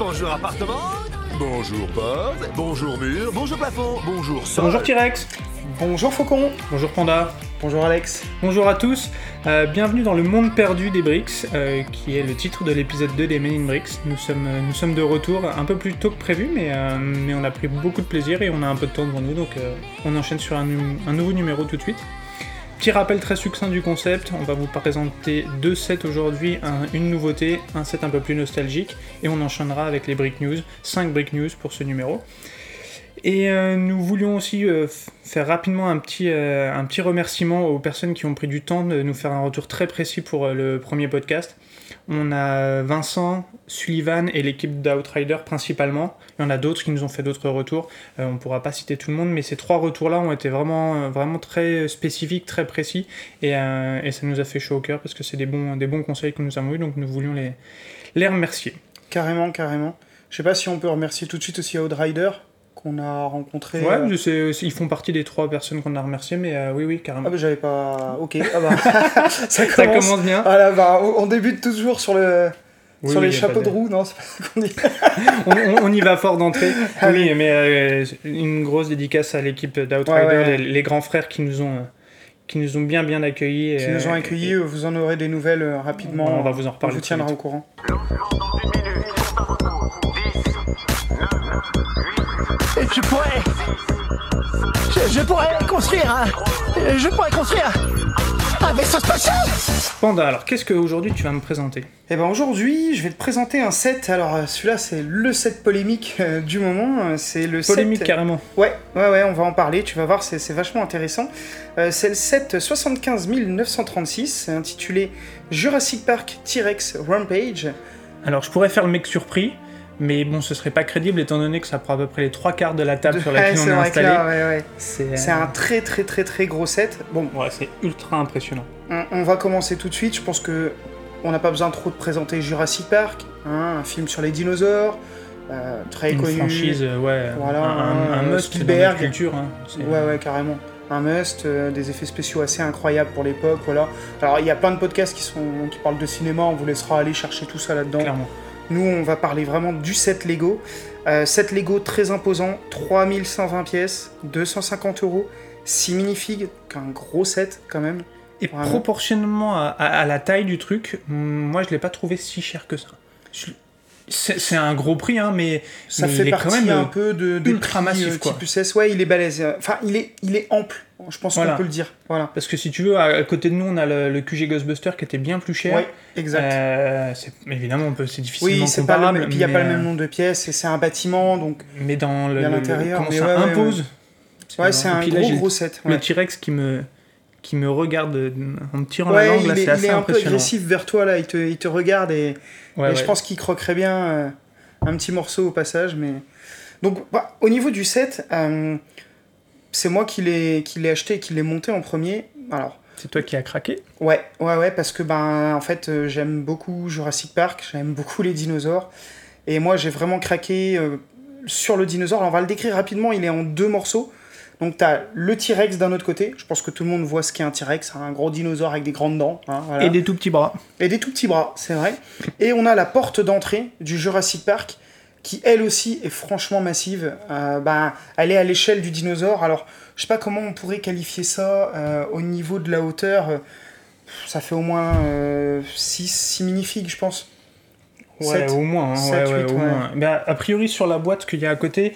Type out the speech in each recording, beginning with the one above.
bonjour appartement, bonjour porte, bonjour mur, bonjour plafond, bonjour sol. Bonjour T-Rex, Bonjour Faucon, bonjour Panda, bonjour Alex. bonjour à tous, Euh, bienvenue dans le monde perdu des Bricks, euh, qui est le titre de l'épisode 2 des Men in Bricks. Nous sommes, euh, nous sommes de retour un peu plus tôt que prévu, mais, euh, mais on a pris beaucoup de plaisir et on a un peu de temps devant nous, donc euh, on enchaîne sur un nouveau numéro tout de suite. Petit rappel très succinct du concept, on va vous présenter deux sets aujourd'hui, un- une nouveauté, un set un peu plus nostalgique, et on enchaînera avec les Brick News, 5 Brick News pour ce numéro. Et euh, nous voulions aussi euh, faire rapidement un petit, euh, un petit remerciement aux personnes qui ont pris du temps de nous faire un retour très précis pour le premier podcast. On a Vincent, Sullivan et l'équipe d'Outrider principalement. Il y en a d'autres qui nous ont fait d'autres retours. Euh, on ne pourra pas citer tout le monde, mais ces trois retours-là ont été vraiment, euh, très spécifiques, très précis. Et, euh, et ça nous a fait chaud au cœur parce que c'est des bons, des bons conseils que nous avons eus, donc nous voulions les, les remercier. Carrément, carrément. Je sais pas si on peut remercier tout de suite aussi Outrider qu'on a rencontré. Ouais, euh, ils font partie des trois personnes qu'on a remerciées, mais euh, oui, oui, carrément. Ah bah j'avais pas. Ok, ah bah. ça Ça commence. bien. Ah là, bah, on débute toujours sur, le... Oui, sur oui, les chapeaux de- de roue, non C'est pas ça qu'on dit. on, on- on y va fort d'entrée. Ah oui, mais euh, une grosse dédicace à l'équipe d'Outrider, Ouais, ouais. les, les grands frères qui nous ont, euh, qui nous ont bien bien accueillis. Qui nous ont accueillis, vous en aurez des nouvelles rapidement. On va vous en reparler On vous tiendra vite. au courant. Je pourrais. Je, je pourrais construire un. Je pourrais construire un vaisseau spatial Panda, alors qu'est-ce qu'aujourd'hui tu vas me présenter? Et ben aujourd'hui, je vais te présenter un set. Alors euh, celui-là, c'est le set polémique euh, du moment. Euh, C'est le Polémique set. carrément. Ouais, ouais, ouais, on va en parler, tu vas voir, c'est c'est vachement intéressant. Euh, c'est le set 75 936, intitulé Jurassic Park T-Rex Rampage. Alors je pourrais faire le mec surpris, mais bon, ce serait pas crédible étant donné que ça prend à peu près les trois quarts de la table sur Ouais, laquelle on c'est est installé. ouais, ouais. C'est C'est un très très très très gros set. Bon, Ouais, c'est ultra impressionnant. on, on va commencer tout de suite, je pense que on n'a pas besoin trop de présenter Jurassic Park, hein, un film sur les dinosaures, euh, très Une connu. franchise, euh, ouais, Voilà, un, un- un euh, must dans Spielberg. notre culture. hein. C'est- Ouais, ouais, carrément. Un must, euh, des effets spéciaux assez incroyables pour l'époque, voilà. Alors, il y a plein de podcasts qui, sont, qui parlent de cinéma, on vous laissera aller chercher tout ça là-dedans. Clairement. Nous, on va parler vraiment du set Lego. Euh, set Lego très imposant, 3120 pièces, 250 euros, 6 minifigs, un gros set quand même. Et Vraiment. proportionnellement à, à- à la taille du truc, moi je l'ai pas trouvé si cher que ça. Je- C'est un gros prix, hein, mais, Ça mais fait il est partie quand même un euh, peu de, des ultra prix, massif, euh, quoi. type UCS. Ouais, il est balèze. Enfin, il est, il est ample, je pense Voilà. qu'on peut le dire. Voilà. Parce que si tu veux, à, côté de nous, on a le, le QG Ghostbuster qui était bien plus cher. Ouais, exact. Euh, évidemment, c'est difficilement oui, c'est pas le comparable. même, puis il n'y a pas le euh, même nombre de pièces, et c'est un bâtiment, donc Mais dans le, l'intérieur, comment mais ça ouais, ouais, impose. ouais, c'est Et un gros gros set. Le. T-Rex qui me, qui me regarde en me tirant la Ouais, langue, il là, est, c'est il assez est un peu impressionnant. agressif vers toi là, il te, il te regarde et, Ouais, et je pense qu'il croquerait bien euh, un petit morceau au passage. Mais donc bah, au niveau du set, euh, c'est moi qui l'ai qui l'ai acheté et qui l'ai monté en premier. Alors C'est toi qui as craqué? Ouais, ouais, ouais, parce que ben en fait euh, j'aime beaucoup Jurassic Park, j'aime beaucoup les dinosaures et moi j'ai vraiment craqué sur le dinosaure. Alors, on va le décrire rapidement. Il est en deux morceaux. Donc tu as le T-Rex d'un autre côté. Je pense que tout le monde voit ce qu'est un T-Rex, un gros dinosaure avec des grandes dents. hein, voilà. Et des tout petits bras. Et des tout petits bras, c'est vrai. Et on a la porte d'entrée du Jurassic Park, qui elle aussi est franchement massive. Euh, bah, elle est à l'échelle du dinosaure. Alors, je sais pas comment on pourrait qualifier ça euh, au niveau de la hauteur. euh, Ça fait au moins 6 six minifigs, je pense. Ouais, au moins. hein, Sept, ouais, ouais, huit, au ouais. moins. Mais a, a priori, sur la boîte qu'il y a à côté,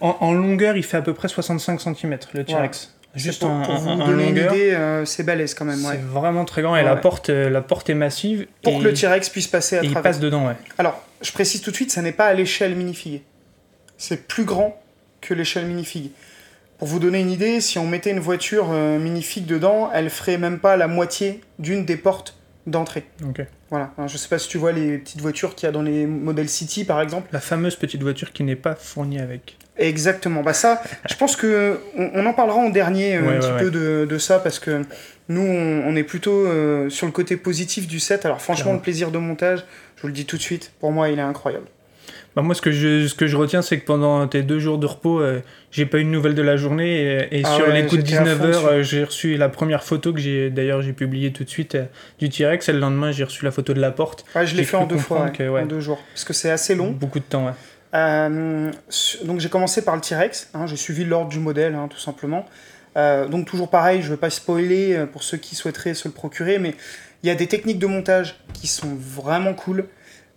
en, en longueur, il fait à peu près 65 cm, le T-Rex. Juste pour, en, pour vous en- donner longueur. une idée, euh, c'est balèze quand même. C'est vraiment très grand et la, porte, euh, la porte est massive. Pour et, que le T-Rex puisse passer à et il travers. passe dedans, ouais. Alors, je précise tout de suite, ça n'est pas à l'échelle minifig. C'est plus grand que l'échelle minifig. Pour vous donner une idée, si on mettait une voiture euh, minifig dedans, elle ferait même pas la moitié d'une des portes d'entrée. Voilà. Alors, je sais pas si tu vois les petites voitures qu'il y a dans les Model City, par exemple. La fameuse petite voiture qui n'est pas fournie avec. Exactement. Bah ça, je pense que on, on en parlera en dernier euh, Ouais, un petit ouais, peu de, de ça parce que nous, on, on est plutôt euh, sur le côté positif du set. Alors franchement, Clairement. le plaisir de montage, je vous le dis tout de suite, pour moi, il est incroyable. Bah, moi, ce que je, ce que je retiens, c'est que pendant tes deux jours de repos, euh, j'ai pas eu de nouvelles de la journée. Et, et Ah sur ouais, les coups de j'étais à fond 19h, dessus. j'ai reçu la première photo que j'ai, d'ailleurs, j'ai publiée tout de suite euh, du T-Rex. Et le lendemain, j'ai reçu la photo de la porte. Ouais, je l'ai fait en deux fois, ouais, que, en deux jours. Parce que c'est assez long. Beaucoup de temps, ouais. Euh, donc j'ai commencé par le T-Rex, hein, j'ai suivi l'ordre du modèle, hein, tout simplement. Euh, donc toujours pareil, je ne veux pas spoiler euh, pour ceux qui souhaiteraient se le procurer, mais il y a des techniques de montage qui sont vraiment cool.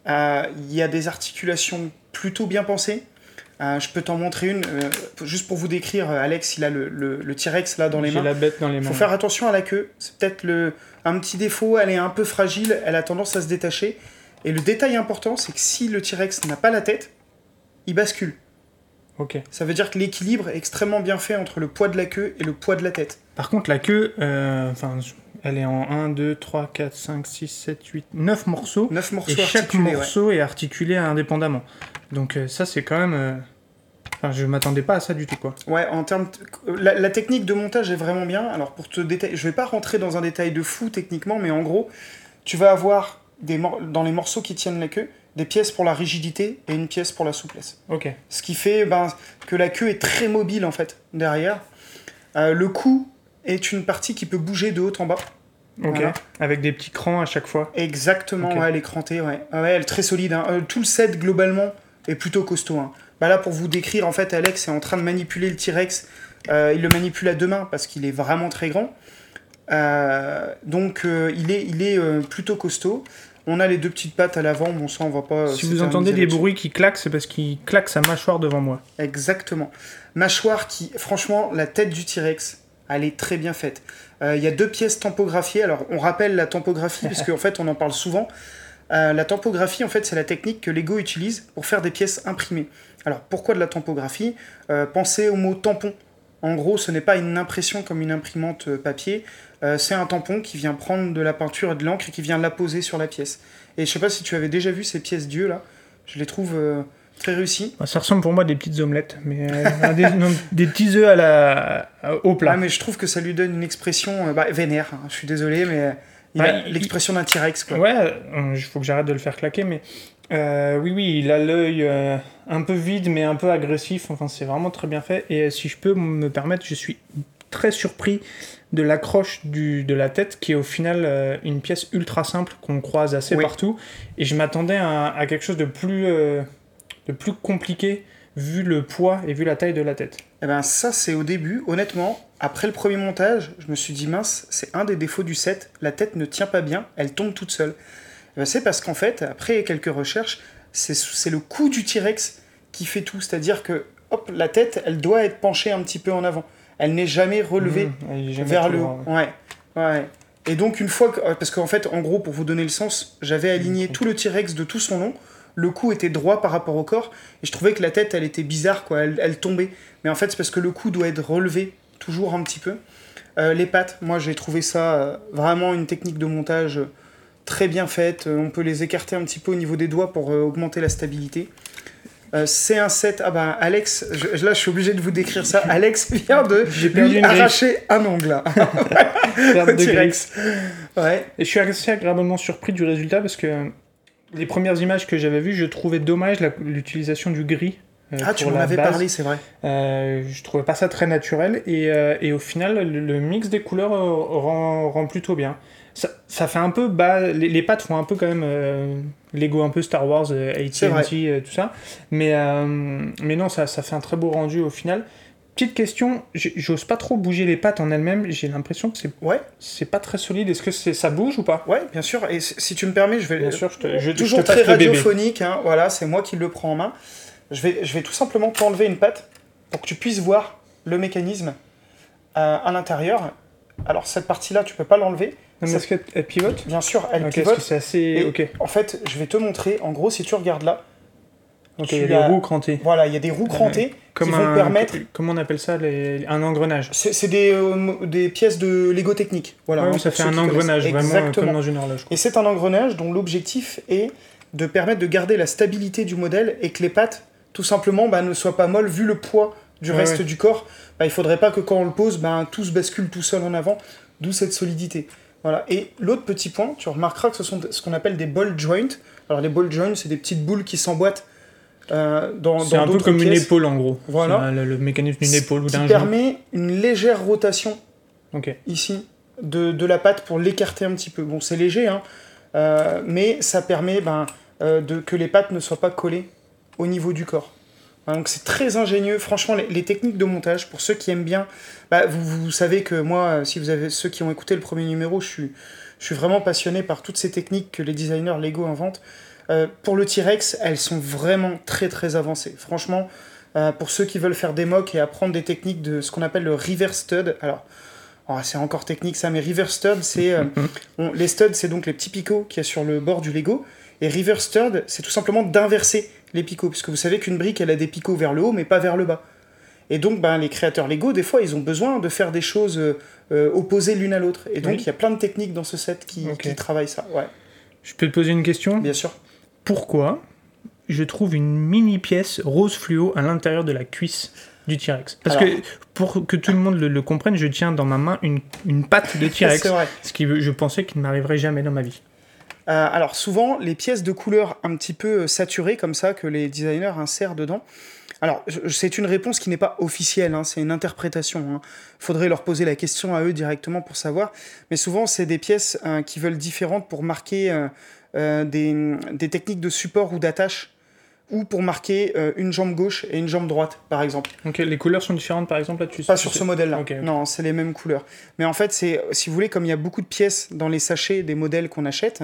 Euh, Il y a des articulations plutôt bien pensées. Euh, je peux t'en montrer une, euh, juste pour vous décrire, euh, Alex, il a le, le- le T-Rex là dans les mains. la bête dans les Il mains. faut faire attention à la queue. C'est peut-être le un petit défaut. Elle est un peu fragile. Elle a tendance à se détacher. Et le détail important, c'est que si le T-Rex n'a pas la tête, il bascule. Ok. Ça veut dire que l'équilibre est extrêmement bien fait entre le poids de la queue et le poids de la tête. Par contre, la queue, enfin, elle est en 1, 2, 3, 4, 5, 6, 7, 8, 9 morceaux. Neuf morceaux Et chaque ouais. morceau est articulé indépendamment. Donc euh, ça, c'est quand même... euh, Enfin, je m'attendais pas à ça du tout, quoi. Ouais, en termes, la, la technique de montage est vraiment bien. Alors pour te détailler, je vais pas rentrer dans un détail de fou techniquement, mais en gros, tu vas avoir des mor- dans les morceaux qui tiennent la queue des pièces pour la rigidité et une pièce pour la souplesse. Ok. Ce qui fait ben, que la queue est très mobile en fait derrière. Euh, le cou est une partie qui peut bouger de haut en bas. Ok. Voilà. Avec des petits crans à chaque fois. Exactement, Ok. ouais, elle est crantée, ouais. Ah ouais, elle est très solide. hein. Euh, tout le set globalement est plutôt costaud. hein. Bah là, pour vous décrire, en fait, Alex est en train de manipuler le T-Rex. Euh, il le manipule à deux mains parce qu'il est vraiment très grand. Euh, donc, il est, il est plutôt costaud. On a les deux petites pattes à l'avant, bon ça on va pas. si vous entendez des bruits qui claquent, c'est parce qu'il claque sa mâchoire devant moi. Exactement. Mâchoire qui, franchement, la tête du T-Rex, elle est très bien faite. Euh, Il y a deux pièces tampographiées. Alors, on rappelle la tampographie, parce qu'en fait, on en parle souvent. Euh, la tampographie, en fait, c'est la technique que Lego utilise pour faire des pièces imprimées. Alors, pourquoi de la tampographie Euh, Pensez au mot tampon. En gros, ce n'est pas une impression comme une imprimante papier. C'est un tampon qui vient prendre de la peinture et de l'encre et qui vient la poser sur la pièce. Et je sais pas si tu avais déjà vu ces pièces d'yeux là. Je les trouve très réussies. Bah, Ça ressemble pour moi à des petites omelettes, mais euh, des, non, des petits œufs à la, à- au plat. Ah, mais je trouve que ça lui donne une expression euh, bah, vénère. hein. Je suis désolé, mais il Bah, a l'expression d'un T-Rex, quoi. Ouais, il faut que j'arrête de le faire claquer, mais euh, oui, oui, il a l'œil euh, un peu vide, mais un peu agressif. Enfin, c'est vraiment très bien fait. Et euh, si je peux me permettre, je suis très surpris de l'accroche du- de la tête, qui est au final euh, une pièce ultra simple qu'on croise assez Oui. partout. Et je m'attendais à, à quelque chose de plus, euh, de plus compliqué, vu le poids et vu la taille de la tête. Eh ben, ça, c'est au début. Honnêtement, après le premier montage, je me suis dit, mince, c'est un des défauts du set. La tête ne tient pas bien, elle tombe toute seule. Eh ben, c'est parce qu'en fait, après quelques recherches, c'est le cou du T-Rex qui fait tout. C'est-à-dire que, hop, la tête, elle doit être penchée un petit peu en avant. Elle n'est jamais relevée. Mmh, jamais vers le haut. Ouais. ouais. Et donc une fois que... Parce qu'en fait, en gros, pour vous donner le sens, j'avais aligné tout le T-Rex de tout son long. Le cou était droit par rapport au corps. Et je trouvais que la tête, elle était bizarre, quoi. Elle, elle tombait. Mais en fait, c'est parce que le cou doit être relevé toujours un petit peu. Euh, les pattes, moi, j'ai trouvé ça euh, vraiment une technique de montage euh, très bien faite. On peut les écarter un petit peu au niveau des doigts pour augmenter la stabilité. C'est un set. Ah bah, Alex, je- là, je suis obligé de vous décrire ça. Alex vient de lui arracher un ongle. là. Perte de. Ouais. Et je suis assez agréablement surpris du résultat parce que les premières images que j'avais vues, je trouvais dommage l'utilisation du gris. euh, Ah, tu m'en avais base. parlé, c'est vrai. Euh, je trouvais pas ça très naturel et, euh, et au final, le, le mix des couleurs rend, rend plutôt bien. Ça, ça fait un peu bas, les, les pattes font un peu quand même Lego un peu Star Wars. AT&T, tout ça. Mais, mais non, ça, ça fait un très beau rendu au final. Petite question, j'ose pas trop bouger les pattes en elles-mêmes, j'ai l'impression que c'est Ouais, c'est pas très solide. Est-ce que c'est ça bouge ou pas? Ouais, bien sûr. Et si tu me permets, je vais. Bien sûr, je te, je, Toujours je te passe très radiophonique, hein, voilà, c'est moi qui le prends en main. Je vais, je vais tout simplement t'enlever une patte pour que tu puisses voir le mécanisme euh, à l'intérieur. Alors cette partie-là, tu peux pas l'enlever. Non, mais est-ce qu'elle pivote? Bien sûr, elle Ok, pivote. c'est assez. Et Ok, En fait, je vais te montrer. En gros, si tu regardes là, il y a des roues crantées. voilà, il y a des roues crantées Comme qui un. vont permettre. Comment on appelle ça les- Un engrenage. C'est des, euh, des pièces de Lego technique. Voilà, Ouais, hein, ça fait un engrenage, vraiment euh, Exactement. comme dans une horloge. quoi. Et c'est un engrenage dont l'objectif est de permettre de garder la stabilité du modèle et que les pattes, tout simplement, bah, ne soient pas molles vu le poids du Ouais, reste ouais. du corps. Bah, il faudrait pas que quand on le pose, bah, tout se bascule tout seul en avant, d'où cette solidité. Voilà. Et l'autre petit point, tu remarqueras que ce sont ce qu'on appelle des ball joints. Alors les ball joints, c'est des petites boules qui s'emboîtent euh, dans, C'est un peu comme une épaule en gros. Voilà. Le, le mécanisme d'une épaule ou d'un genou. permet une légère rotation ici de, de la patte pour l'écarter un petit peu. Bon, c'est léger, hein, euh, mais ça permet ben, euh, de, que les pattes ne soient pas collées au niveau du corps. Hein, donc c'est très ingénieux. Franchement, les, les techniques de montage, pour ceux qui aiment bien, bah, vous, vous savez que moi, si vous avez ceux qui ont écouté le premier numéro, je suis, je suis vraiment passionné par toutes ces techniques que les designers Lego inventent. Euh, pour le T-Rex, elles sont vraiment très très avancées. Franchement, euh, pour ceux qui veulent faire des mocks et apprendre des techniques de ce qu'on appelle le reverse stud, alors oh, c'est encore technique ça, mais reverse stud, c'est euh, les studs, c'est donc les petits picots qu'il y a sur le bord du Lego, et reverse stud, c'est tout simplement d'inverser les picots, puisque vous savez qu'une brique, elle a des picots vers le haut, mais pas vers le bas. Et donc, ben, les créateurs Lego, des fois, ils ont besoin de faire des choses euh, opposées l'une à l'autre. Et donc, Oui. il y a plein de techniques dans ce set qui, qui travaillent ça. Ouais, Je peux te poser une question? Bien sûr. Pourquoi je trouve une mini pièce rose fluo à l'intérieur de la cuisse du T-Rex Parce Alors- que pour que tout le monde le, le comprenne, je tiens dans ma main une, une patte de T-Rex. Ce qui je pensais qu'il ne m'arriverait jamais dans ma vie. Euh, alors souvent, les pièces de couleur un petit peu euh, saturées comme ça que les designers insèrent dedans. Alors c'est une réponse qui n'est pas officielle, hein, c'est une interprétation. Il faudrait leur poser la question à eux directement pour savoir. Mais souvent, c'est des pièces euh, qui veulent différentes pour marquer euh, euh, des, des techniques de support ou d'attache ou pour marquer euh, une jambe gauche et une jambe droite, par exemple. Donc les couleurs sont différentes par exemple là-dessus Pas sur ce modèle-là. Ok, ok. Non, c'est les mêmes couleurs. Mais en fait, c'est, si vous voulez, comme il y a beaucoup de pièces dans les sachets des modèles qu'on achète,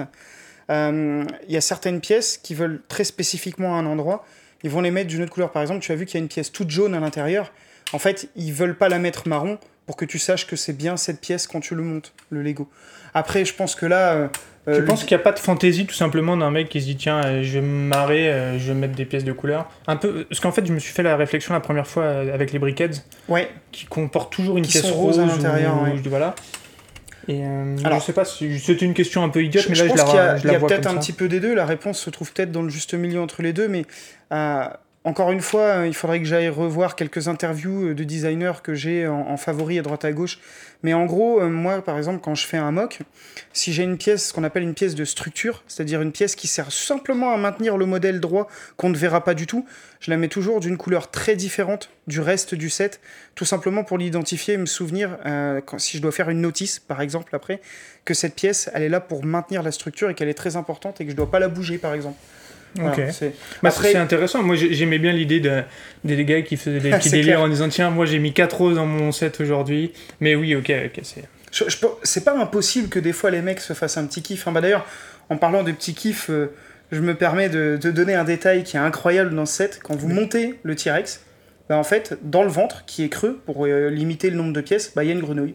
euh, il y a certaines pièces qui veulent très spécifiquement à un endroit. Ils vont les mettre d'une autre couleur. Par exemple, tu as vu qu'il y a une pièce toute jaune à l'intérieur. En fait, ils veulent pas la mettre marron pour que tu saches que c'est bien cette pièce quand tu le montes, le Lego. Après, je pense que là. Euh, Je euh, pense qu'il n'y a pas de fantaisie tout simplement d'un mec qui se dit tiens euh, je vais me marrer, euh, je vais mettre des pièces de couleur. Un peu parce qu'en fait je me suis fait la réflexion la première fois euh, avec les briquettes Ouais, qui comportent toujours une Qui pièce sont rose à ou- l'intérieur, ouais. ou- voilà. Et Alors- je sais pas, c'était une question un peu idiote, Je, mais là je pense la, y a, je il la y a vois peut-être un ça. petit peu des deux. La réponse se trouve peut-être dans le juste milieu entre les deux, mais encore une fois, euh, il faudrait que j'aille revoir quelques interviews euh, de designers que j'ai en, en favori à droite à gauche. Mais en gros, euh, moi, par exemple, quand je fais un mock, si j'ai une pièce, ce qu'on appelle une pièce de structure, c'est-à-dire une pièce qui sert simplement à maintenir le modèle droit qu'on ne verra pas du tout, je la mets toujours d'une couleur très différente du reste du set, tout simplement pour l'identifier et me souvenir, si je dois faire une notice, par exemple, après, que cette pièce, elle est là pour maintenir la structure et qu'elle est très importante et que je dois pas la bouger, par exemple. Ok. Bah, Après- c'est intéressant. Moi, j'ai- j'aimais bien l'idée de, des gars qui faisaient des petits délires clair. en disant Tiens, moi j'ai mis 4 roses dans mon set aujourd'hui. Mais oui, ok, ok. c'est- Je- je peux- c'est pas impossible que des fois les mecs se fassent un petit kiff. hein. Bah, D'ailleurs, en parlant de petits kiffs, euh, je me permets de, de donner un détail qui est incroyable dans ce set. Quand vous montez le T-Rex, bah, en fait, dans le ventre, qui est creux, pour euh, limiter le nombre de pièces, bah, il y a une grenouille.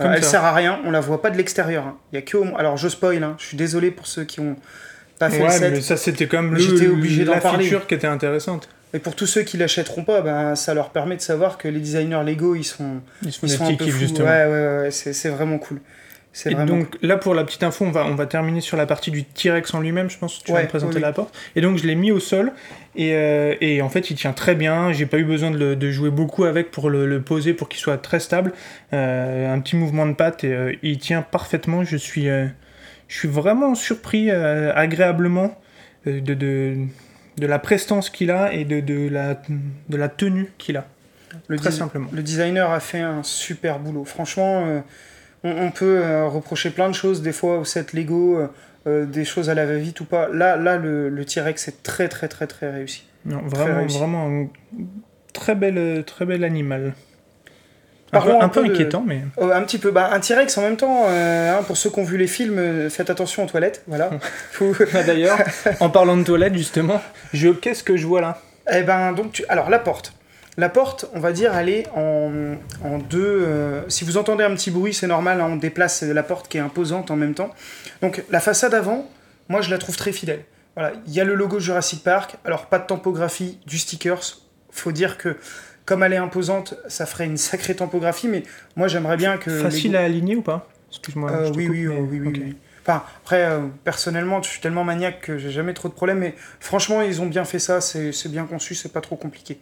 Euh, elle sert à rien, on la voit pas de l'extérieur. hein. Il y a que au- Alors je spoil, hein. je suis désolé pour ceux qui ont pas fait le Ouais, mais ça c'était comme le, j'étais obligé d'en la parler. feature qui était intéressante. Et pour tous ceux qui l'achèteront pas, bah, ça leur permet de savoir que les designers Lego, ils sont, Ils sont un peu fous. justement. Ouais, ouais, ouais, ouais, c'est c'est vraiment cool. C'est Et vraiment donc là pour la petite info, on va, on va terminer sur la partie du T-Rex en lui-même, je pense que tu vas me présenter oui, la porte. Et donc je l'ai mis au sol et, euh, et en fait il tient très bien, j'ai pas eu besoin de, le- de jouer beaucoup avec pour le, le poser pour qu'il soit très stable. Euh, un petit mouvement de patte et euh, il tient parfaitement, je suis, euh, je suis vraiment surpris euh, agréablement euh, de, de, de la prestance qu'il a et de, de, la, de la tenue qu'il a. Le, Très simplement. le designer a fait un super boulot. Franchement, euh, on, on peut euh, reprocher plein de choses des fois au set Lego, des choses à la va-vite ou pas. Là, là le, le T-Rex est très très très très réussi. Non, vraiment, réussi. vraiment un très bel, très bel animal. Un un un peu peu de- inquiétant, mais. Euh, un petit peu. Bah, un T-Rex en même temps, euh, hein, pour ceux qui ont vu les films, euh, faites attention aux toilettes. Voilà. Faut- Ah, D'ailleurs, en parlant de toilette, justement, je... qu'est-ce que je vois là? Eh ben, donc, tu... alors la porte. La porte, on va dire, elle est en, en deux. euh, Si vous entendez un petit bruit, c'est normal, hein, on déplace la porte qui est imposante en même temps. Donc, la façade avant, moi, je la trouve très fidèle. Voilà, il y a le logo Jurassic Park. Alors, pas de tempographie, du stickers. Faut dire que, comme elle est imposante, ça ferait une sacrée tempographie, mais moi, j'aimerais bien que. Facile à aligner ou pas? Excuse-moi. euh, oui, oui, mais- oui, oui, oui. Enfin, après, euh, personnellement, je suis tellement maniaque que j'ai jamais trop de problèmes, mais franchement, ils ont bien fait ça, c'est c'est bien conçu, c'est pas trop compliqué.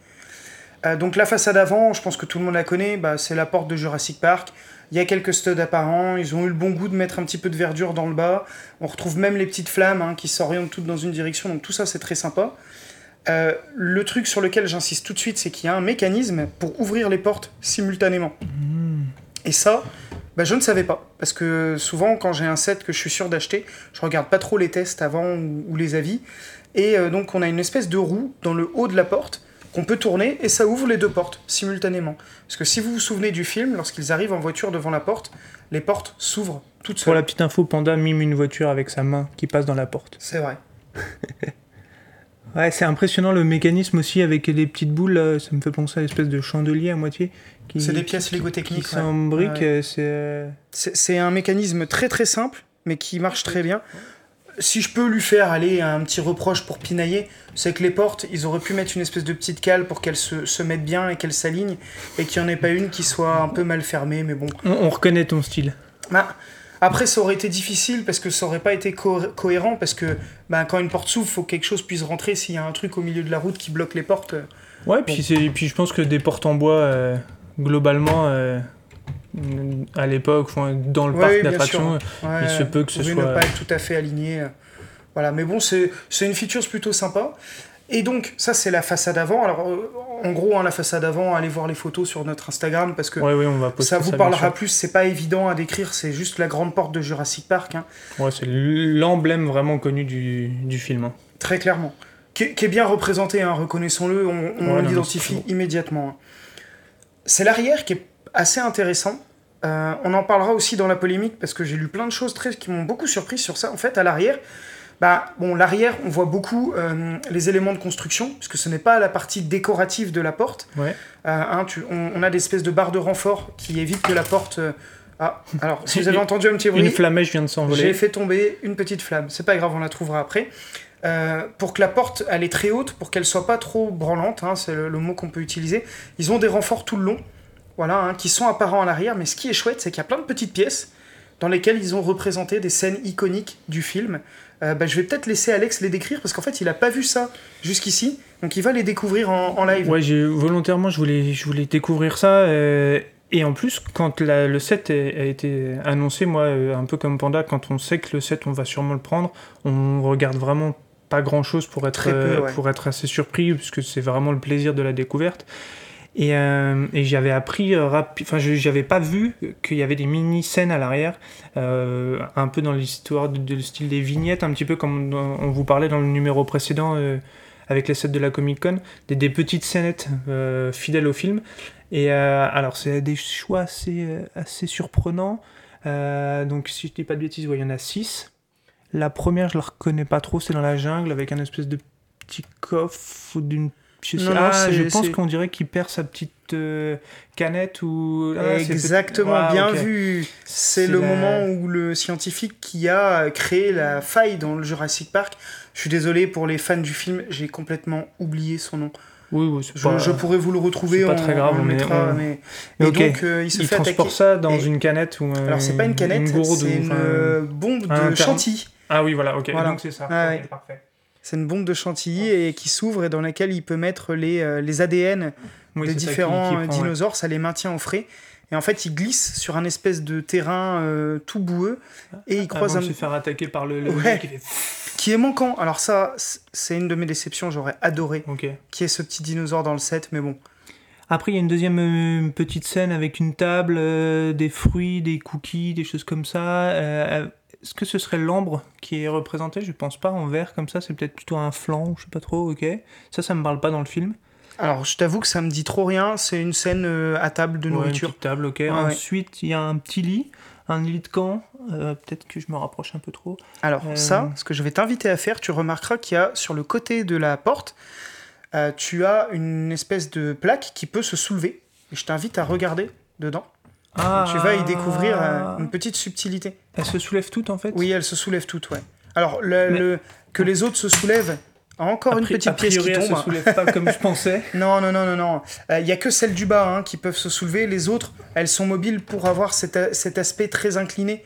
Euh, donc la façade avant, je pense que tout le monde la connaît, bah, c'est la porte de Jurassic Park. Il y a quelques studs apparents, ils ont eu le bon goût de mettre un petit peu de verdure dans le bas. On retrouve même les petites flammes hein, qui s'orientent toutes dans une direction, donc tout ça c'est très sympa. Euh, le truc sur lequel j'insiste tout de suite, c'est qu'il y a un mécanisme pour ouvrir les portes simultanément. Et ça, bah, je ne savais pas. Parce que souvent, quand j'ai un set que je suis sûr d'acheter, je regarde pas trop les tests avant ou, les avis. Et euh, donc, on a une espèce de roue dans le haut de la porte qu'on peut tourner et ça ouvre les deux portes simultanément. Parce que si vous vous souvenez du film, lorsqu'ils arrivent en voiture devant la porte, les portes s'ouvrent toutes Pour seules. la petite info, Panda mime une voiture avec sa main qui passe dans la porte. C'est vrai. Ouais, c'est impressionnant le mécanisme aussi avec les petites boules. ça me fait penser à l'espèce de chandelier à moitié. C'est des pièces Lego techniques. ouais. s'embriquent. Ouais. euh, C'est. euh, C'est c'est un mécanisme très très simple, mais qui marche très bien. Si je peux lui faire aller un petit reproche pour pinailler, c'est que les portes, ils auraient pu mettre une espèce de petite cale pour qu'elles se, se mettent bien et qu'elles s'alignent, et qu'il n'y en ait pas une qui soit un peu mal fermée, mais bon. On, on reconnaît ton style. Bah, après, ça aurait été difficile parce que ça aurait pas été co- cohérent, parce que bah, quand une porte s'ouvre, faut que quelque chose puisse rentrer. S'il y a un truc au milieu de la route qui bloque les portes, Ouais, puis, c'est- puis je pense que des portes en bois, euh, globalement, euh, à l'époque, dans le Ouais, parc oui, bien d'attractions, Ouais, il se peut que ce soit- ne pas être tout à fait aligné. Voilà, mais bon, c'est c'est une feature plutôt sympa. Et donc, ça, c'est la façade avant. Alors, euh, en gros, hein, la façade avant, allez voir les photos sur notre Instagram parce que Ouais, ouais, on va poster ça vous parlera plus. C'est pas évident à décrire, c'est juste la grande porte de Jurassic Park, hein, Ouais, c'est l'emblème vraiment connu du, du film. hein. très clairement. Qui, est- qui est bien représenté, reconnaissons-le, on, Ouais, l'identifie immédiatement. C'est l'arrière qui est assez intéressant. Euh, on en parlera aussi dans la polémique parce que j'ai lu plein de choses très, qui m'ont beaucoup surpris sur ça. En fait, à l'arrière, bah, bon, l'arrière, on voit beaucoup euh, les éléments de construction, puisque ce n'est pas la partie décorative de la porte. Ouais. Euh, hein, tu- on, on a des espèces de barres de renfort qui évitent que la porte. euh, Ah, alors, si vous avez entendu un petit bruit, Une flamèche vient de j'ai s'envoler. fait tomber une petite flamme. C'est pas grave, on la trouvera après. Euh, pour que la porte elle est très haute, pour qu'elle soit pas trop branlante, hein, c'est le, le mot qu'on peut utiliser. Ils ont des renforts tout le long, voilà, hein, qui sont apparents à l'arrière. Mais ce qui est chouette, c'est qu'il y a plein de petites pièces dans lesquelles ils ont représenté des scènes iconiques du film. Euh, bah, je vais peut-être laisser Alex les décrire parce qu'en fait, il a pas vu ça jusqu'ici, donc il va les découvrir en, en live. Ouais, volontairement, je voulais, je voulais découvrir ça. euh, et en plus, quand la- le set a, a été annoncé, moi, euh, un peu comme Panda, quand on sait que le set, on va sûrement le prendre, on regarde vraiment pas grand chose pour être, peu, euh, ouais. pour être assez surpris, puisque c'est vraiment le plaisir de la découverte. Et, euh, et j'avais appris euh, enfin je- j'avais pas vu qu'il y avait des mini scènes à l'arrière, euh, un peu dans l'histoire de, de le style des vignettes, un petit peu comme on vous parlait dans le numéro précédent avec les sets de la Comic Con, des, petites scénettes fidèles au film. Et alors c'est des choix assez, assez surprenants. Donc si je dis pas de bêtises, il y en a 6. La première, je la reconnais pas trop, c'est dans la jungle avec un espèce de petit coffre ou d'une. Je, sais- Non, ah, je pense qu'on dirait qu'il perd sa petite euh, canette ou. Ah, Exactement, Ah, bien vu. C'est le la- moment où le scientifique qui a créé la faille dans le Jurassic Park. Je suis désolé pour les fans du film, j'ai complètement oublié son nom. Oui, oui, Je, pas- je pourrais vous le retrouver. c'est pas très grave, on le mettra, on- mais- Et donc, euh, il se Il fait transporte attaquer. ça dans Et- une canette ou. Alors, c'est pas une canette, c'est une euh, bombe de chantilly. Ah oui, voilà, ok. Voilà. Donc c'est ça. Ah parfait. C'est une bombe de chantilly et qui s'ouvre et dans laquelle il peut mettre les, euh, les ADN Oui, des ça qui- différents qui euh, ouais. dinosaures, ça les maintient au frais. Et en fait, il glisse sur un espèce de terrain euh, tout boueux et il croise Avant un de se faire attaquer par le, le Ouais. mec qui fait... qui est manquant. Alors ça, c'est une de mes déceptions, j'aurais adoré y ait ce petit dinosaure dans le set, mais bon. Après, il y a une deuxième euh, petite scène avec une table, euh, des fruits, des cookies, des choses comme ça. Est-ce que ce serait l'ambre qui est représenté? Je pense pas en vert comme ça. C'est peut-être plutôt un flanc, ou je sais pas trop. Ok. Ça, ça me parle pas dans le film. Alors, je t'avoue que ça me dit trop rien, c'est une scène euh, à table de Ouais, une nourriture. table, ok. ouais. Ensuite, il y a un petit lit, un lit de camp. Euh, peut-être que je me rapproche un peu trop. Alors Euh. ça, ce que je vais t'inviter à faire, tu remarqueras qu'il y a sur le côté de la porte, tu as une espèce de plaque qui peut se soulever. Et je t'invite à regarder dedans. Ah. Tu vas y découvrir une petite subtilité. Elle se soulève toute en fait. Oui, elle se soulève toute, ouais. Alors, le, Mais- le- que les autres se soulèvent, encore A une petite a pièce qui tombe. se soulève pas comme je pensais. Non, non, non, non, non. Il y a que celles du bas hein, qui peuvent se soulever. Les autres, elles sont mobiles pour avoir cet, aspect très incliné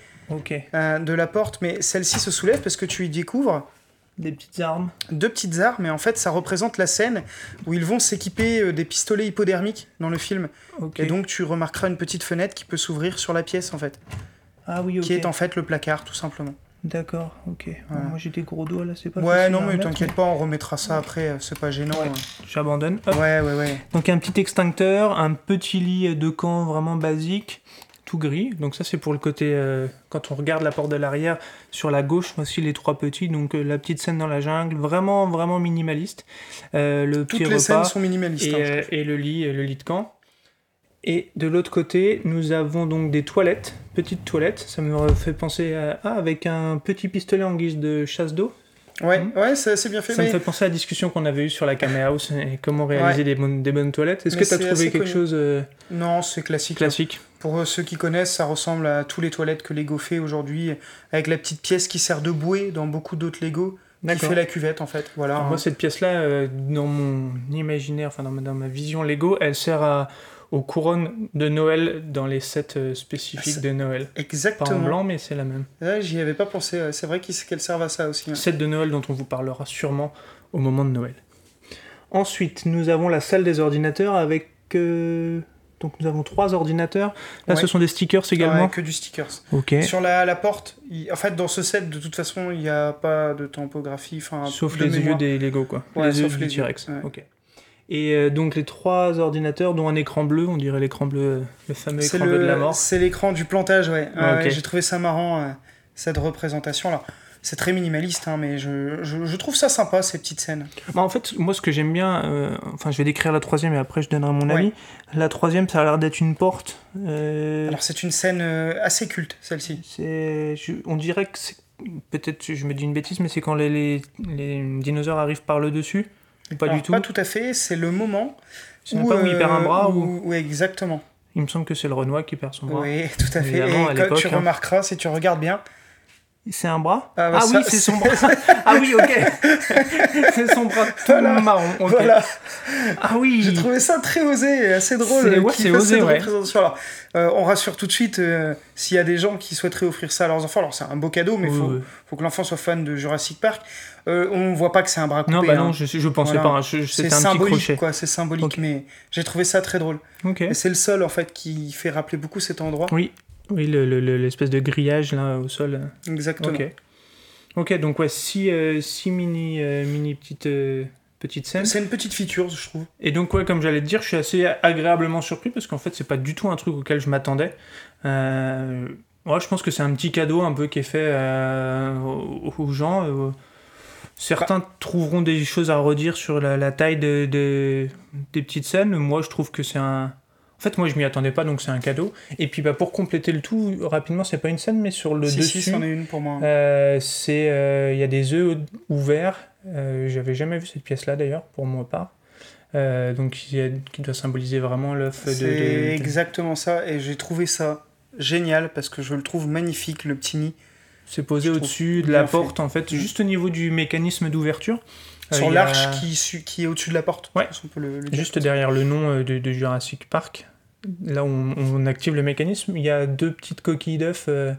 euh, de la porte. Mais celle-ci se soulève parce que tu y découvres Des petites armes. deux petites armes. Et en fait, ça représente la scène où ils vont s'équiper euh, des pistolets hypodermiques dans le film. Et donc, tu remarqueras une petite fenêtre qui peut s'ouvrir sur la pièce, en fait. Ah oui, ok. Qui est en fait le placard, tout simplement. D'accord, ok. Moi j'ai des gros doigts là, c'est pas Ouais, non, mais t'inquiète pas, on remettra ça après, euh, c'est pas gênant. hein. J'abandonne. Ouais, ouais, ouais. Donc un petit extincteur, un petit lit de camp vraiment basique, tout gris. Donc ça c'est pour le côté, euh, quand on regarde la porte de l'arrière, sur la gauche aussi les trois petits, donc euh, la petite scène dans la jungle, vraiment vraiment minimaliste. Euh, le Toutes petit les scènes repas sont minimalistes. et, hein, et le lit, le lit de camp. Et de l'autre côté, nous avons donc des toilettes, petites toilettes. Ça me fait penser à ah, avec un petit pistolet en guise de chasse d'eau. Ouais, Mhm. ouais, c'est assez bien fait. Ça me mais- fait penser à la discussion qu'on avait eue sur la Camera House et comment réaliser des, bonnes, des bonnes toilettes. Est-ce que tu as trouvé quelque connu. chose euh, Non, c'est classique. classique Pour euh, ceux qui connaissent, ça ressemble à tous les toilettes que Lego fait aujourd'hui, avec la petite pièce qui sert de bouée dans beaucoup d'autres Lego, qui fait la cuvette en fait. Voilà. Moi, cette pièce-là, euh, dans mon imaginaire, enfin dans ma, dans ma vision Lego, elle sert à, aux couronnes de Noël dans les sets euh, spécifiques Ah, de Noël. Pas en Exactement. blanc, mais c'est la même. Ouais, J'y avais pas pensé. C'est vrai qu'elles servent à ça aussi. hein. Set de Noël dont on vous parlera sûrement au moment de Noël. Ensuite, nous avons la salle des ordinateurs avec. euh, Donc nous avons trois ordinateurs. Là, Ouais. ce sont des stickers également. Ouais, que du stickers. Ok. Sur la, la porte, il- en fait, dans ce set, de toute façon, il n'y a pas de topographie. Enfin, Sauf de les mémoire. yeux des Lego, quoi. Ouais, les yeux sauf les T-Rex. Ok. Et euh, donc les trois ordinateurs, dont un écran bleu, on dirait l'écran bleu, le fameux écran bleu de la mort. C'est l'écran du plantage, ouais. Ah, Ouais. J'ai trouvé ça marrant, euh, cette représentation. Alors, c'est très minimaliste, hein, mais je, je, je trouve ça sympa, ces petites scènes. Bah, en fait, moi, ce que j'aime bien, euh, enfin, je vais décrire la troisième et après je donnerai mon Ouais. avis. La troisième, ça a l'air d'être une porte. euh, Alors, c'est une scène euh, assez culte, celle-ci. on dirait que c'est, peut-être, je me dis une bêtise, mais c'est quand les, les, les dinosaures arrivent par le dessus. Ou pas Alors, du tout. Pas tout à fait, c'est le moment Je pas où il perd un bras ou. où- où- exactement. Il me semble que c'est le Renoir qui perd son bras. Oui, tout à fait. Évidemment, à Et l'époque, tu hein. remarqueras, si tu regardes bien, C'est un bras Ah, bah, Ah ça, oui, c'est son bras. ah oui, ok. c'est son bras tout Voilà. marron. voilà. Ah oui. J'ai trouvé ça très osé et assez drôle. C'est- euh, ouais, osé, cette ouais. Alors, euh, on rassure tout de suite euh, s'il y a des gens qui souhaiteraient offrir ça à leurs enfants. Alors, c'est un beau cadeau, mais il Oui, faut, oui. faut que l'enfant soit fan de Jurassic Park. Euh, on voit pas que c'est un bras coupé. Non, bah hein. non, je, je pensais Voilà. pas. hein, C'était un petit symbolique, crochet. quoi. C'est symbolique, mais j'ai trouvé ça très drôle. Et c'est le sol, en fait, qui fait rappeler beaucoup cet endroit. Oui, oui, le- le- le- l'espèce de grillage là au sol. Exactement. Ok. Ok, donc ouais, six, euh, six mini, euh, mini petites, euh, scènes. C'est une petite feature, je trouve. Et donc ouais, comme j'allais te dire, je suis assez agréablement surpris parce qu'en fait, c'est pas du tout un truc auquel je m'attendais. Euh, ouais, je pense que c'est un petit cadeau un peu qui est fait euh, aux gens. Certains trouveront des choses à redire sur la, la taille de, de- des petites scènes. Moi, je trouve que c'est un. En fait, moi, je m'y attendais pas, donc c'est un cadeau. Et puis, bah, pour compléter le tout, rapidement, c'est pas une scène, mais sur le si, dessus, si, c'en est une pour moi. euh, c'est euh, il y a des œufs ouverts. Euh, J'avais jamais vu cette pièce-là d'ailleurs, pour moi part. Donc, y a- qui doit symboliser vraiment l'œuf de, C'est de- de- exactement ça, et j'ai trouvé ça génial parce que je le trouve magnifique, le petit nid. C'est posé au-dessus de la fait. porte, en fait, Mm. juste au niveau du mécanisme d'ouverture. Euh, Sur a- l'arche qui, est au-dessus de la porte. Ouais. On peut le- le dire. Juste derrière le nom euh, de, de Jurassic Park, là où on, on active le mécanisme, il y a deux petites coquilles d'œufs euh,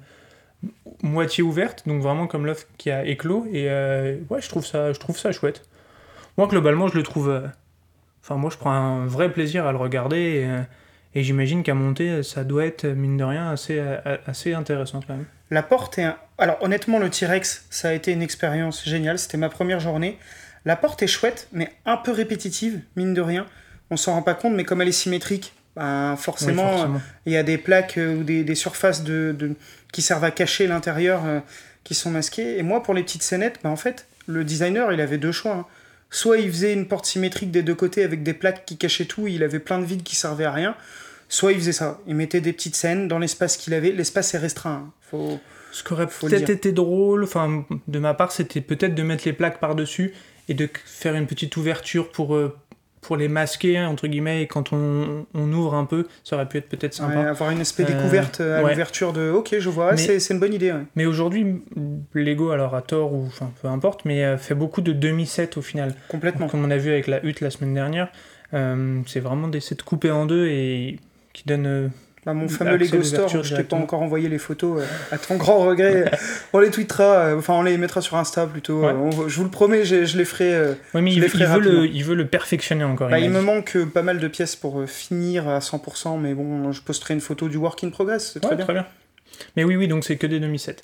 moitié ouvertes, donc vraiment comme l'œuf qui a éclos. Et euh, ouais, je trouve, ça, je trouve ça chouette. Moi, globalement, je le trouve. euh, Enfin, moi, je prends un vrai plaisir à le regarder. Et, et j'imagine qu'à monter, ça doit être, mine de rien, assez, assez intéressant quand même. La porte est un... Alors honnêtement, le T-Rex, ça a été une expérience géniale. C'était ma première journée. La porte est chouette, mais un peu répétitive, mine de rien. On s'en rend pas compte, mais comme elle est symétrique, ben, Oui, forcément, il y a des plaques euh, ou des, des surfaces de, de- qui servent à cacher l'intérieur euh, qui sont masquées. Et moi, pour les petites scénettes, ben, en fait, le designer, il avait deux choix. hein. Soit il faisait une porte symétrique des deux côtés avec des plaques qui cachaient tout, il avait plein de vides qui servaient à rien. Soit il faisait ça. Il mettait des petites scènes dans l'espace qu'il avait. L'espace est restreint. hein. Faut... Ce qui aurait peut-être été drôle, enfin, de ma part, c'était peut-être de mettre les plaques par-dessus et de faire une petite ouverture pour, euh, pour les masquer, hein, entre guillemets, et quand on, on ouvre un peu, ça aurait pu être peut-être sympa. Ouais, avoir une espèce de Euh, découverte à ouais. l'ouverture de ok je vois c'est une bonne idée ouais. Mais aujourd'hui, Lego, alors à tort ou enfin peu importe, mais euh, fait beaucoup de demi-sets au final. complètement Comme on a vu avec la hutte la semaine dernière, euh, c'est vraiment des sets coupés en deux et qui donnent. euh, Bah, mon fameux Lego Store je t'ai pas encore envoyé les photos euh, à ton grand regret on les tweetera euh, enfin on les mettra sur Insta plutôt Ouais. euh, on- je vous le promets je, je les ferai Ouais, mais il, les il ferai veut le, rapidement. il veut le perfectionner encore. bah, il me manque pas mal de pièces pour finir à 100% mais bon je posterai une photo du work in progress c'est très Ouais, bien très bien. Mais oui, oui, donc c'est que des 2007.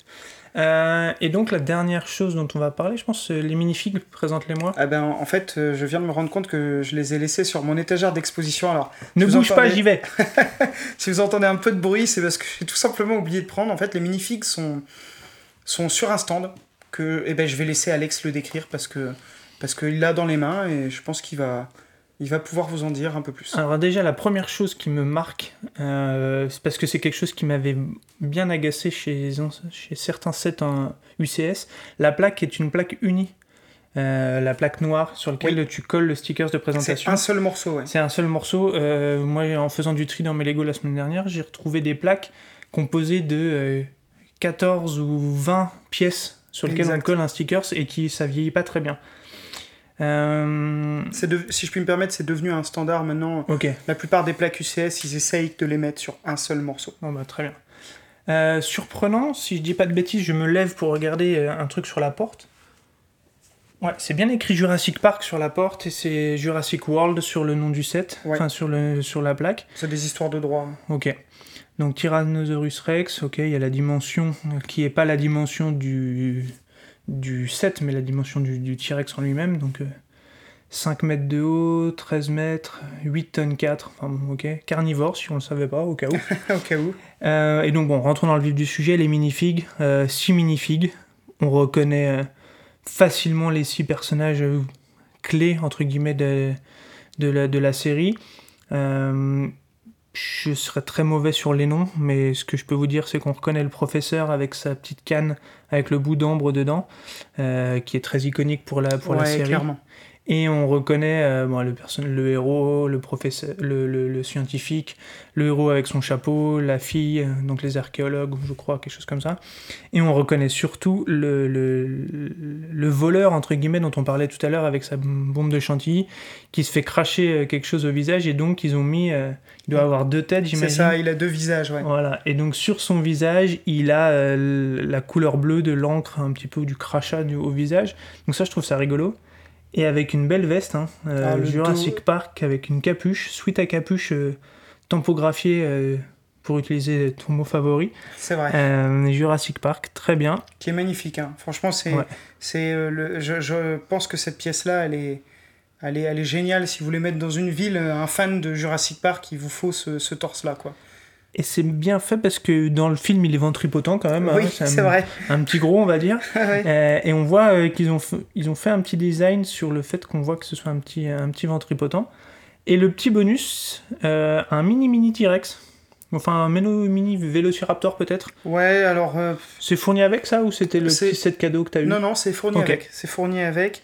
Euh, et donc la dernière chose dont on va parler, je pense, c'est les minifigs. Présente-les-moi. Ah ben, en fait, euh, je viens de me rendre compte que je les ai laissés sur mon étagère d'exposition. Alors, ne si bouge pas, entendez- j'y vais. si vous entendez un peu de bruit, c'est parce que j'ai tout simplement oublié de prendre. En fait, les minifigs sont, sont sur un stand que eh ben, je vais laisser Alex le décrire parce que parce qu'il l'a dans les mains et je pense qu'il va, il va pouvoir vous en dire un peu plus. Alors déjà, la première chose qui me marque, euh, c'est parce que c'est quelque chose qui m'avait bien agacé chez, chez certains sets en UCS. La plaque est une plaque unie. Euh, la plaque noire sur laquelle tu colles le stickers de c'est présentation. un seul morceau, ouais. C'est un seul morceau. Euh, moi, en faisant du tri dans mes Lego la semaine dernière, j'ai retrouvé des plaques composées de euh, 14 ou 20 pièces sur lesquelles on colle un stickers et qui ça vieillit pas très bien. Euh, de- si je puis me permettre, c'est devenu un standard maintenant. La plupart des plaques UCS, ils essayent de les mettre sur un seul morceau. bah, très bien. Euh, surprenant, si je dis pas de bêtises, je me lève pour regarder euh, un truc sur la porte. Ouais, c'est bien écrit Jurassic Park sur la porte et c'est Jurassic World sur le nom du set, Ouais. enfin sur, le, sur la plaque. C'est des histoires de droit. Ok. Donc Tyrannosaurus Rex, ok, il y a la dimension euh, qui est pas la dimension du, du 7, mais la dimension du, du T-Rex en lui-même. Donc euh, 5 mètres de haut, 13 mètres, 8 tonnes 4, enfin bon, ok. Carnivore, si on le savait pas, au cas où. Au cas où. Euh, et donc bon, rentrons dans le vif du sujet, les minifigs. 6 minifigs. On reconnaît euh, facilement les 6 personnages euh, clés, entre guillemets, de, de, la, de la série. Je serais très mauvais sur les noms, mais ce que je peux vous dire, c'est qu'on reconnaît le professeur avec sa petite canne avec le bout d'ambre dedans, euh, qui est très iconique pour la, pour la série. clairement. Et on reconnaît euh, bon, le, héros, le professeur, le, le- le scientifique, le héros avec son chapeau, la fille, euh, donc les archéologues, je crois, quelque chose comme ça. Et on reconnaît surtout le, le, le voleur, entre guillemets, dont on parlait tout à l'heure avec sa bombe de chantilly, qui se fait cracher euh, quelque chose au visage, et donc ils ont mis... euh, il doit avoir deux têtes, C'est j'imagine. ça, il a deux visages, ouais. Voilà, et donc sur son visage, il a euh, la couleur bleue de l'encre, un petit peu du crachat du- au visage. Donc ça, je trouve ça rigolo. Et avec une belle veste, hein, euh, Ah, Jurassic dos. Park avec une capuche, suite à capuche euh, tampographiée euh, pour utiliser ton mot favori. C'est vrai. Euh, Jurassic Park, très bien. Qui est magnifique, hein. Franchement, c'est. Ouais. c'est euh, le... je, je pense que cette pièce-là, elle est. Elle est, elle est géniale. Si vous voulez mettre dans une ville un fan de Jurassic Park, il vous faut ce, ce torse-là, quoi. Et c'est bien fait parce que dans le film, il est ventripotent quand même. oui, hein, c'est un, vrai. un petit gros, on va dire. Ouais. Euh, et on voit euh, qu'ils ont, ils ont fait un petit design sur le fait qu'on voit que ce soit un petit, un petit ventripotent. Et le petit bonus, euh, un mini mini T-Rex. Enfin, un méno- mini Vélociraptor peut-être. Ouais, alors. C'est fourni avec ça ou c'était le C'est- petit set cadeau que t'as eu? Non, non, c'est fourni Ok. avec. C'est fourni avec.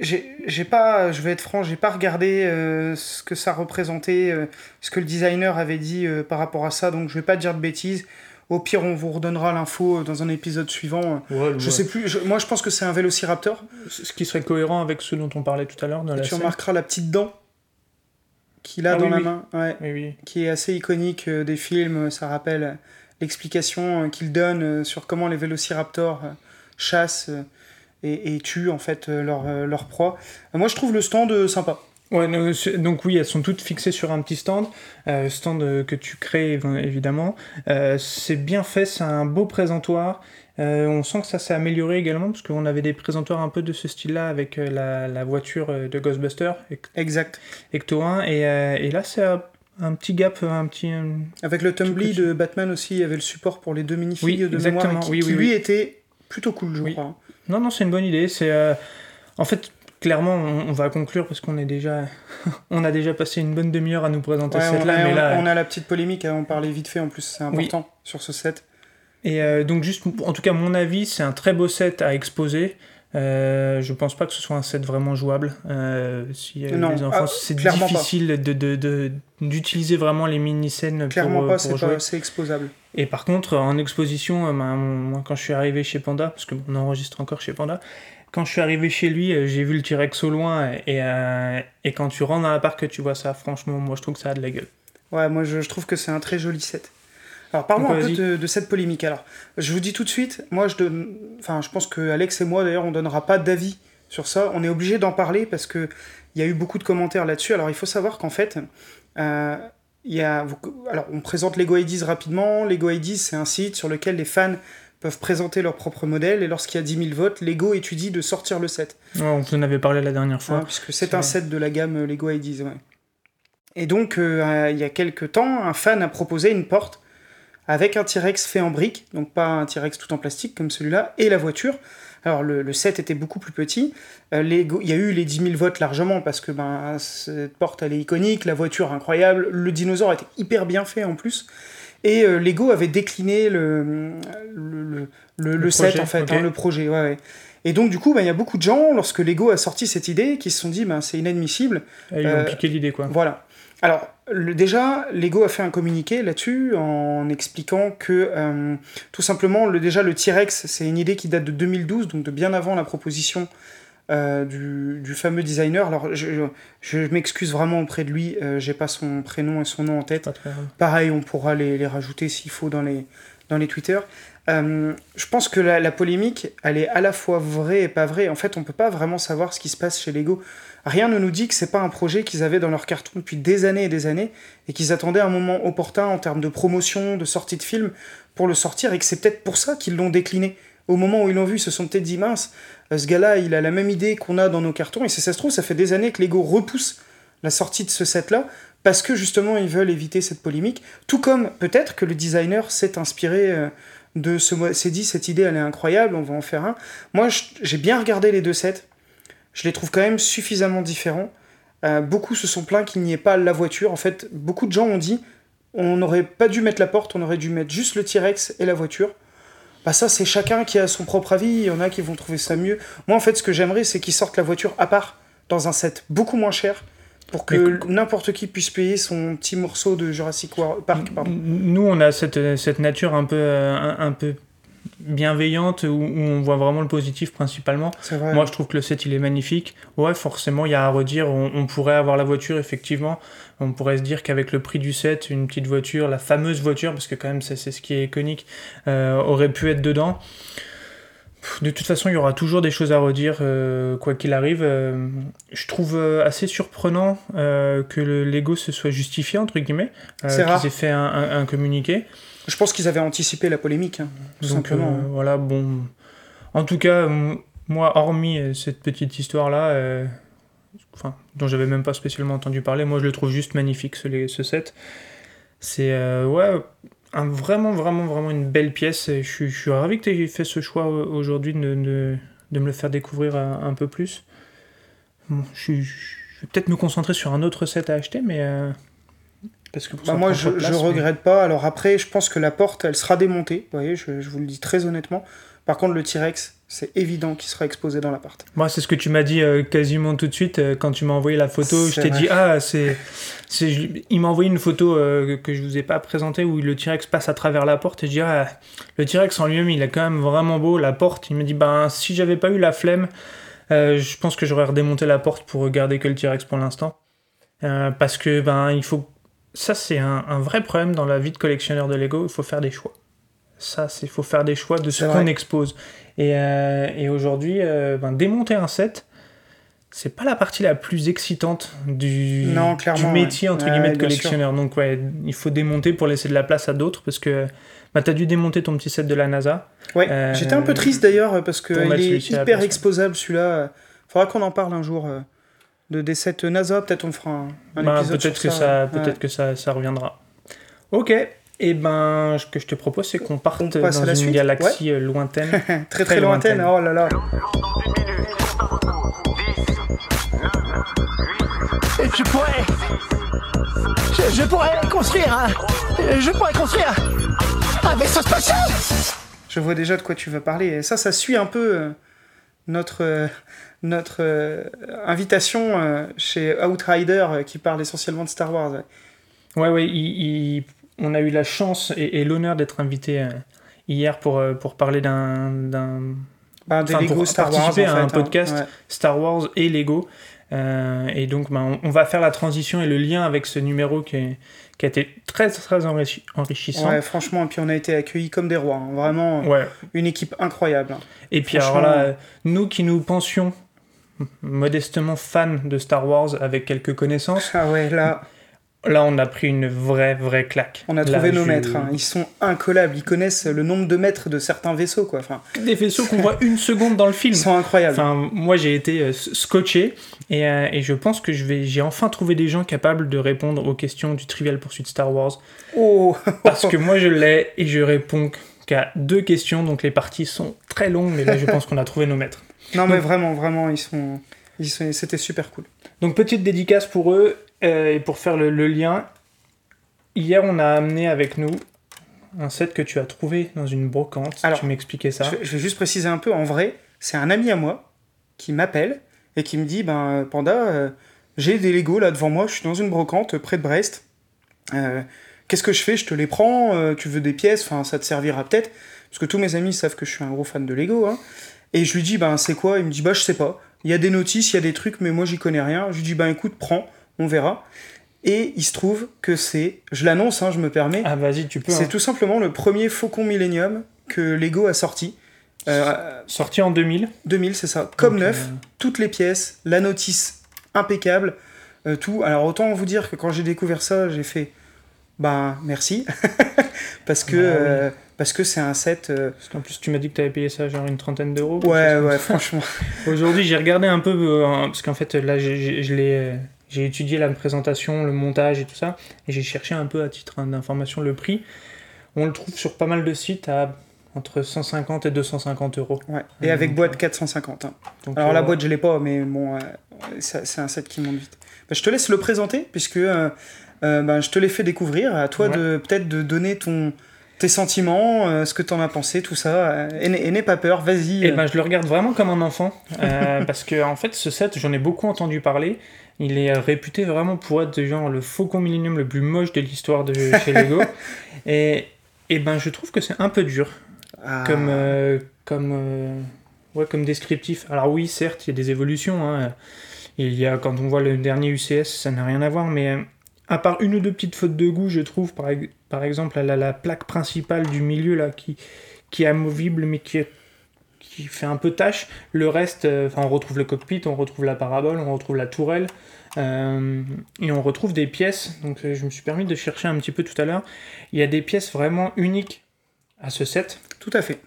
J'ai pas, je vais être franc, j'ai pas regardé euh, ce que ça représentait, euh, ce que le designer avait dit euh, par rapport à ça, donc je vais pas dire de bêtises. Au pire, on vous redonnera l'info dans un épisode suivant. Je sais plus, je- moi je pense que c'est un Vélociraptor. Ce qui serait cohérent avec ce dont on parlait tout à l'heure tu scène. remarqueras la petite dent qu'il a Ah dans oui, la oui. main, ouais, Oui, oui. qui est assez iconique des films. Ça rappelle l'explication qu'il donne sur comment les vélociraptors chassent et, et tuent en fait euh, leur, euh, leur proie. Moi je trouve le stand euh, sympa. Ouais, donc oui, elles sont toutes fixées sur un petit stand, euh, stand que tu crées évi- évidemment. Euh, c'est bien fait, c'est un beau présentoir. Euh, on sent que ça s'est amélioré également parce qu'on avait des présentoirs un peu de ce style-là avec la, la voiture de Ghostbuster, Exact. Ecto 1, et, et là c'est un, petit gap, un petit. Avec le Tumbly de Batman aussi, il y avait le support pour les deux minifigs Oui, de exactement, mémoire qui, oui, qui, oui, lui oui. était plutôt cool, je Oui. crois. Non, non, c'est une bonne idée. C'est euh, en fait clairement, on, on va conclure parce qu'on est déjà, on a déjà passé une bonne demi-heure à nous présenter Ouais, ce on, set-là, a, mais on- là. on a la petite polémique à en parler vite fait en plus, c'est important sur ce set. Et euh, donc juste, en tout cas, mon avis, c'est un très beau set à exposer. Euh, je pense pas que ce soit un set vraiment jouable. Euh, si euh, Non, les enfants, ah, c'est clairement difficile de, de, de- d'utiliser vraiment les mini-scènes Clairement pour, euh, pas, c'est c'est exposable. Et par contre, en exposition, ben, moi, quand je suis arrivé chez Panda, parce que on enregistre encore chez Panda, quand je suis arrivé chez lui, j'ai vu le T-Rex au loin, et, euh, et quand tu rentres dans la parc tu vois ça, franchement, moi je trouve que ça a de la gueule. Ouais, moi je, je trouve que c'est un très joli set. Alors parlons Donc, un peu de, de cette polémique. Alors, je vous dis tout de suite, moi je donne, enfin je pense que Alex et moi d'ailleurs on donnera pas d'avis sur ça. On est obligé d'en parler parce que il y a eu beaucoup de commentaires là-dessus. Alors il faut savoir qu'en fait, euh, il y a, alors, on présente Lego Ideas rapidement. Lego Ideas, c'est un site sur lequel les fans peuvent présenter leur propre modèle et lorsqu'il y a 10 000 votes, Lego étudie de sortir le set. Ouais, on vous en avait parlé la dernière fois. Puisque c'est un vrai. set de la gamme Lego Ideas. Ouais. Et donc, euh, il y a quelques temps, un fan a proposé une porte avec un T-Rex fait en briques, donc pas un T-Rex tout en plastique comme celui-là, et la voiture. Alors, le, le set était beaucoup plus petit. Euh, Lego- il y a eu les 10 000 votes largement parce que ben, cette porte, elle est iconique, la voiture incroyable, le dinosaure était hyper bien fait en plus. Et euh, Lego avait décliné le, le, le- set, projet, en fait, ok. hein, le projet. Ouais, ouais. Et donc, du coup, ben, il y a beaucoup de gens, lorsque Lego a sorti cette idée, qui se sont dit, ben, c'est inadmissible. Et ils Euh, ont piqué l'idée, quoi. Voilà. Alors, le- déjà, Lego a fait un communiqué là-dessus en expliquant que, euh, tout simplement, le, déjà, le T-Rex, c'est une idée qui date de 2012, donc de bien avant la proposition euh, du, du fameux designer. Alors, je, je- je m'excuse vraiment auprès de lui, euh, j'ai pas son prénom et son nom en tête. Pareil, on pourra les, les rajouter s'il faut dans les, dans les Twitter. Euh, je pense que la, la polémique, elle est à la fois vraie et pas vraie. En fait, on peut pas vraiment savoir ce qui se passe chez Lego. Rien ne nous dit que c'est pas un projet qu'ils avaient dans leur carton depuis des années et des années et qu'ils attendaient un moment opportun en termes de promotion, de sortie de film pour le sortir et que c'est peut-être pour ça qu'ils l'ont décliné. Au moment où ils l'ont vu, ils se sont peut-être dit mince, euh, ce gars-là, il a la même idée qu'on a dans nos cartons et si ça se trouve, ça fait des années que Lego repousse la sortie de ce set-là parce que justement ils veulent éviter cette polémique. Tout comme peut-être que le designer s'est inspiré euh, de ce s'est dit cette idée elle est incroyable, on va en faire un. Moi j'ai bien regardé les deux sets, je les trouve quand même suffisamment différents. Euh, beaucoup se sont plaints qu'il n'y ait pas la voiture. En fait, beaucoup de gens ont dit on n'aurait pas dû mettre la porte, on aurait dû mettre juste le T-Rex et la voiture. Bah ça c'est chacun qui a son propre avis, il y en a qui vont trouver ça mieux. Moi en fait ce que j'aimerais c'est qu'ils sortent la voiture à part dans un set beaucoup moins cher pour que n'importe qui puisse payer son petit morceau de Jurassic Park. Pardon. Nous, on a cette, cette nature un peu, euh, un, un peu bienveillante où, où on voit vraiment le positif principalement. Vrai. Moi, je trouve que le set, il est magnifique. Ouais, forcément, il y a à redire. On, on pourrait avoir la voiture, effectivement. On pourrait se dire qu'avec le prix du set, une petite voiture, la fameuse voiture, parce que quand même, c'est c'est ce qui est iconique, euh, aurait pu être dedans. De toute façon, il y aura toujours des choses à redire, euh, quoi qu'il arrive. Euh, je trouve euh, assez surprenant euh, que le Lego se soit justifié, entre guillemets, euh, qu'ils aient fait un, un- un communiqué. Je pense qu'ils avaient anticipé la polémique, hein, tout Donc, simplement. euh, voilà, bon. En tout cas, moi, hormis euh, cette petite histoire-là, euh, enfin, dont j'avais même pas spécialement entendu parler, moi je le trouve juste magnifique ce, set. C'est euh, ouais, un, vraiment, vraiment, vraiment une belle pièce. Et je, suis- je suis ravi que tu aies fait ce choix aujourd'hui de, de, de me le faire découvrir un, un peu plus. Bon, je, suis- je vais peut-être me concentrer sur un autre set à acheter, mais. Parce que pour Bah, moi, je, place, mais- regrette pas. Alors après, je pense que la porte, elle sera démontée. Vous voyez, je, je vous le dis très honnêtement. Par contre, le T-Rex, c'est évident qu'il sera exposé dans l'appart. Moi, c'est ce que tu m'as dit euh, quasiment tout de suite euh, quand tu m'as envoyé la photo. Je t'ai dit, ah, c'est. Il m'a envoyé une photo euh, que je vous ai pas présentée où le T-Rex passe à travers la porte et je dis, ah, le T-Rex en lui-même, il est quand même vraiment beau. La porte, il me dit, ben, si j'avais pas eu la flemme, je pense que j'aurais redémonté la porte pour regarder que le T-Rex pour l'instant. Parce que, ben, il faut. Ça, c'est un, un vrai problème dans la vie de collectionneur de Lego. Il faut faire des choix. Ça, c'est faut faire des choix de ce qu'on expose. Et, euh, et aujourd'hui, euh, ben, démonter un set, c'est pas la partie la plus excitante du, Non, du clairement, métier ouais. entre Ouais, guillemets de collectionneur. Donc ouais, il faut démonter pour laisser de la place à d'autres parce que bah, t'as dû démonter ton petit set de la NASA. Ouais, Euh, j'étais un peu triste d'ailleurs parce qu'il mettre est hyper exposable celui-là. Faudra qu'on en parle un jour de des sets NASA. Peut-être on fera un, un Bah, épisode peut-être sur que ça, peut-être que ça, ça reviendra. Ok. Et ben, ce que je te propose, c'est qu'on parte On passe dans à la une suite galaxie euh, lointaine. très très, très lointaine. lointaine. Oh là là. Je pourrais. Je, je pourrais construire un. Je pourrais construire un vaisseau spatial Je vois déjà de quoi tu vas parler. Et ça, ça suit un peu euh, notre, euh, notre euh, invitation euh, chez Outrider euh, qui parle essentiellement de Star Wars. ouais. Ouais, ouais, il- il- on a eu la chance et, et l'honneur d'être invité hier pour, pour parler d'un d'un Bah, des Lego pour Star Wars. participer en à un fait, hein. podcast. Ouais. Star Wars et Lego. Et donc, ben, on, on va faire la transition et le lien avec ce numéro qui, est- qui a été très, très enrichi- enrichissant. Ouais, franchement, et puis on a été accueillis comme des rois. hein. Vraiment, Ouais. une équipe incroyable. hein. Et puis, alors là, nous qui nous pensions modestement fans de Star Wars avec quelques connaissances, Ah ouais, là, là, on a pris une vraie, vraie claque. On a Là, trouvé nos je- maîtres. hein. Ils sont incollables. Ils connaissent le nombre de mètres de certains vaisseaux, quoi. Enfin, Des vaisseaux qu'on voit une seconde dans le film. ils sont incroyables. Enfin, moi j'ai été euh, scotché et, euh, et je pense que je vais, j'ai enfin trouvé des gens capables de répondre aux questions du Trivial Pursuit Star Wars. Oh, Parce que moi je l'ai et je réponds qu'à deux questions, donc les parties sont très longues, mais là je pense qu'on a trouvé nos maîtres. Non mais vraiment, vraiment, ils sont, ils sont, c'était super cool. Donc petite dédicace pour eux euh, et pour faire le, le lien. Hier on a amené avec nous un set que tu as trouvé dans une brocante. Alors, tu m'expliquais ça. Je, vais- je vais juste préciser un peu. En vrai, c'est un ami à moi qui m'appelle et qui me dit, ben Panda, euh, j'ai des Lego là devant moi. Je suis dans une brocante euh, près de Brest. Euh, Qu'est-ce que je fais? Je te les prends. euh, tu veux des pièces? Enfin, ça te servira peut-être. Parce que tous mes amis savent que je suis un gros fan de Lego. hein. Et je lui dis, ben c'est quoi? Il me dit, bah je sais pas. Il y a des notices, il y a des trucs, mais moi j'y connais rien. Je lui dis, ben écoute, prends, on verra. Et il se trouve que c'est, je l'annonce, hein, je me permets, Ah vas-y tu peux. c'est hein. tout simplement le premier Faucon Millennium que Lego a sorti. Euh, Sorti en 2000. 2000, c'est ça. Comme neuf, euh, toutes les pièces, la notice impeccable, euh, tout. Alors autant vous dire que quand j'ai découvert ça, j'ai fait bah merci parce que Bah oui. euh, parce que c'est un set. euh, Parce qu'en plus, tu m'as dit que tu avais payé ça genre une trentaine d'euros. ouais ouais franchement. Aujourd'hui, j'ai regardé un peu, euh, hein, parce qu'en fait, là, je l'ai, j'ai étudié la présentation, le montage et tout ça, et j'ai cherché un peu à titre d'information le prix. On le trouve sur pas mal de sites à entre 150 et 250 euros. Ouais. Et avec boîte euh, 450. hein. Donc, Alors euh, la boîte je l'ai pas, mais bon, euh, c'est un set qui monte vite. Bah, je te laisse le présenter puisque euh, euh, bah, je te l'ai fait découvrir. À toi Ouais. de peut-être de donner ton tes sentiments, euh, ce que t'en as pensé, tout ça. et n'aie et n'aie pas peur, vas-y. Eh euh. ben, je le regarde vraiment comme un enfant, euh, parce que en fait, ce set, j'en ai beaucoup entendu parler. Il est réputé vraiment pour être genre le Faucon Millennium le plus moche de l'histoire de chez Lego. et, et ben, je trouve que c'est un peu dur. Ah. comme, comme, ouais, comme descriptif. Alors oui, certes, il y a des évolutions. hein. Il y a, quand on voit le dernier UCS, ça n'a rien à voir, mais à part une ou deux petites fautes de goût, je trouve, par, ex- par exemple, la, la plaque principale du milieu, là, qui, qui est amovible, mais qui, est- qui fait un peu tâche. Le reste, euh, on retrouve le cockpit, on retrouve la parabole, on retrouve la tourelle, euh, et on retrouve des pièces. Donc euh, je me suis permis de chercher un petit peu tout à l'heure. Il y a des pièces vraiment uniques à ce set. Tout à fait.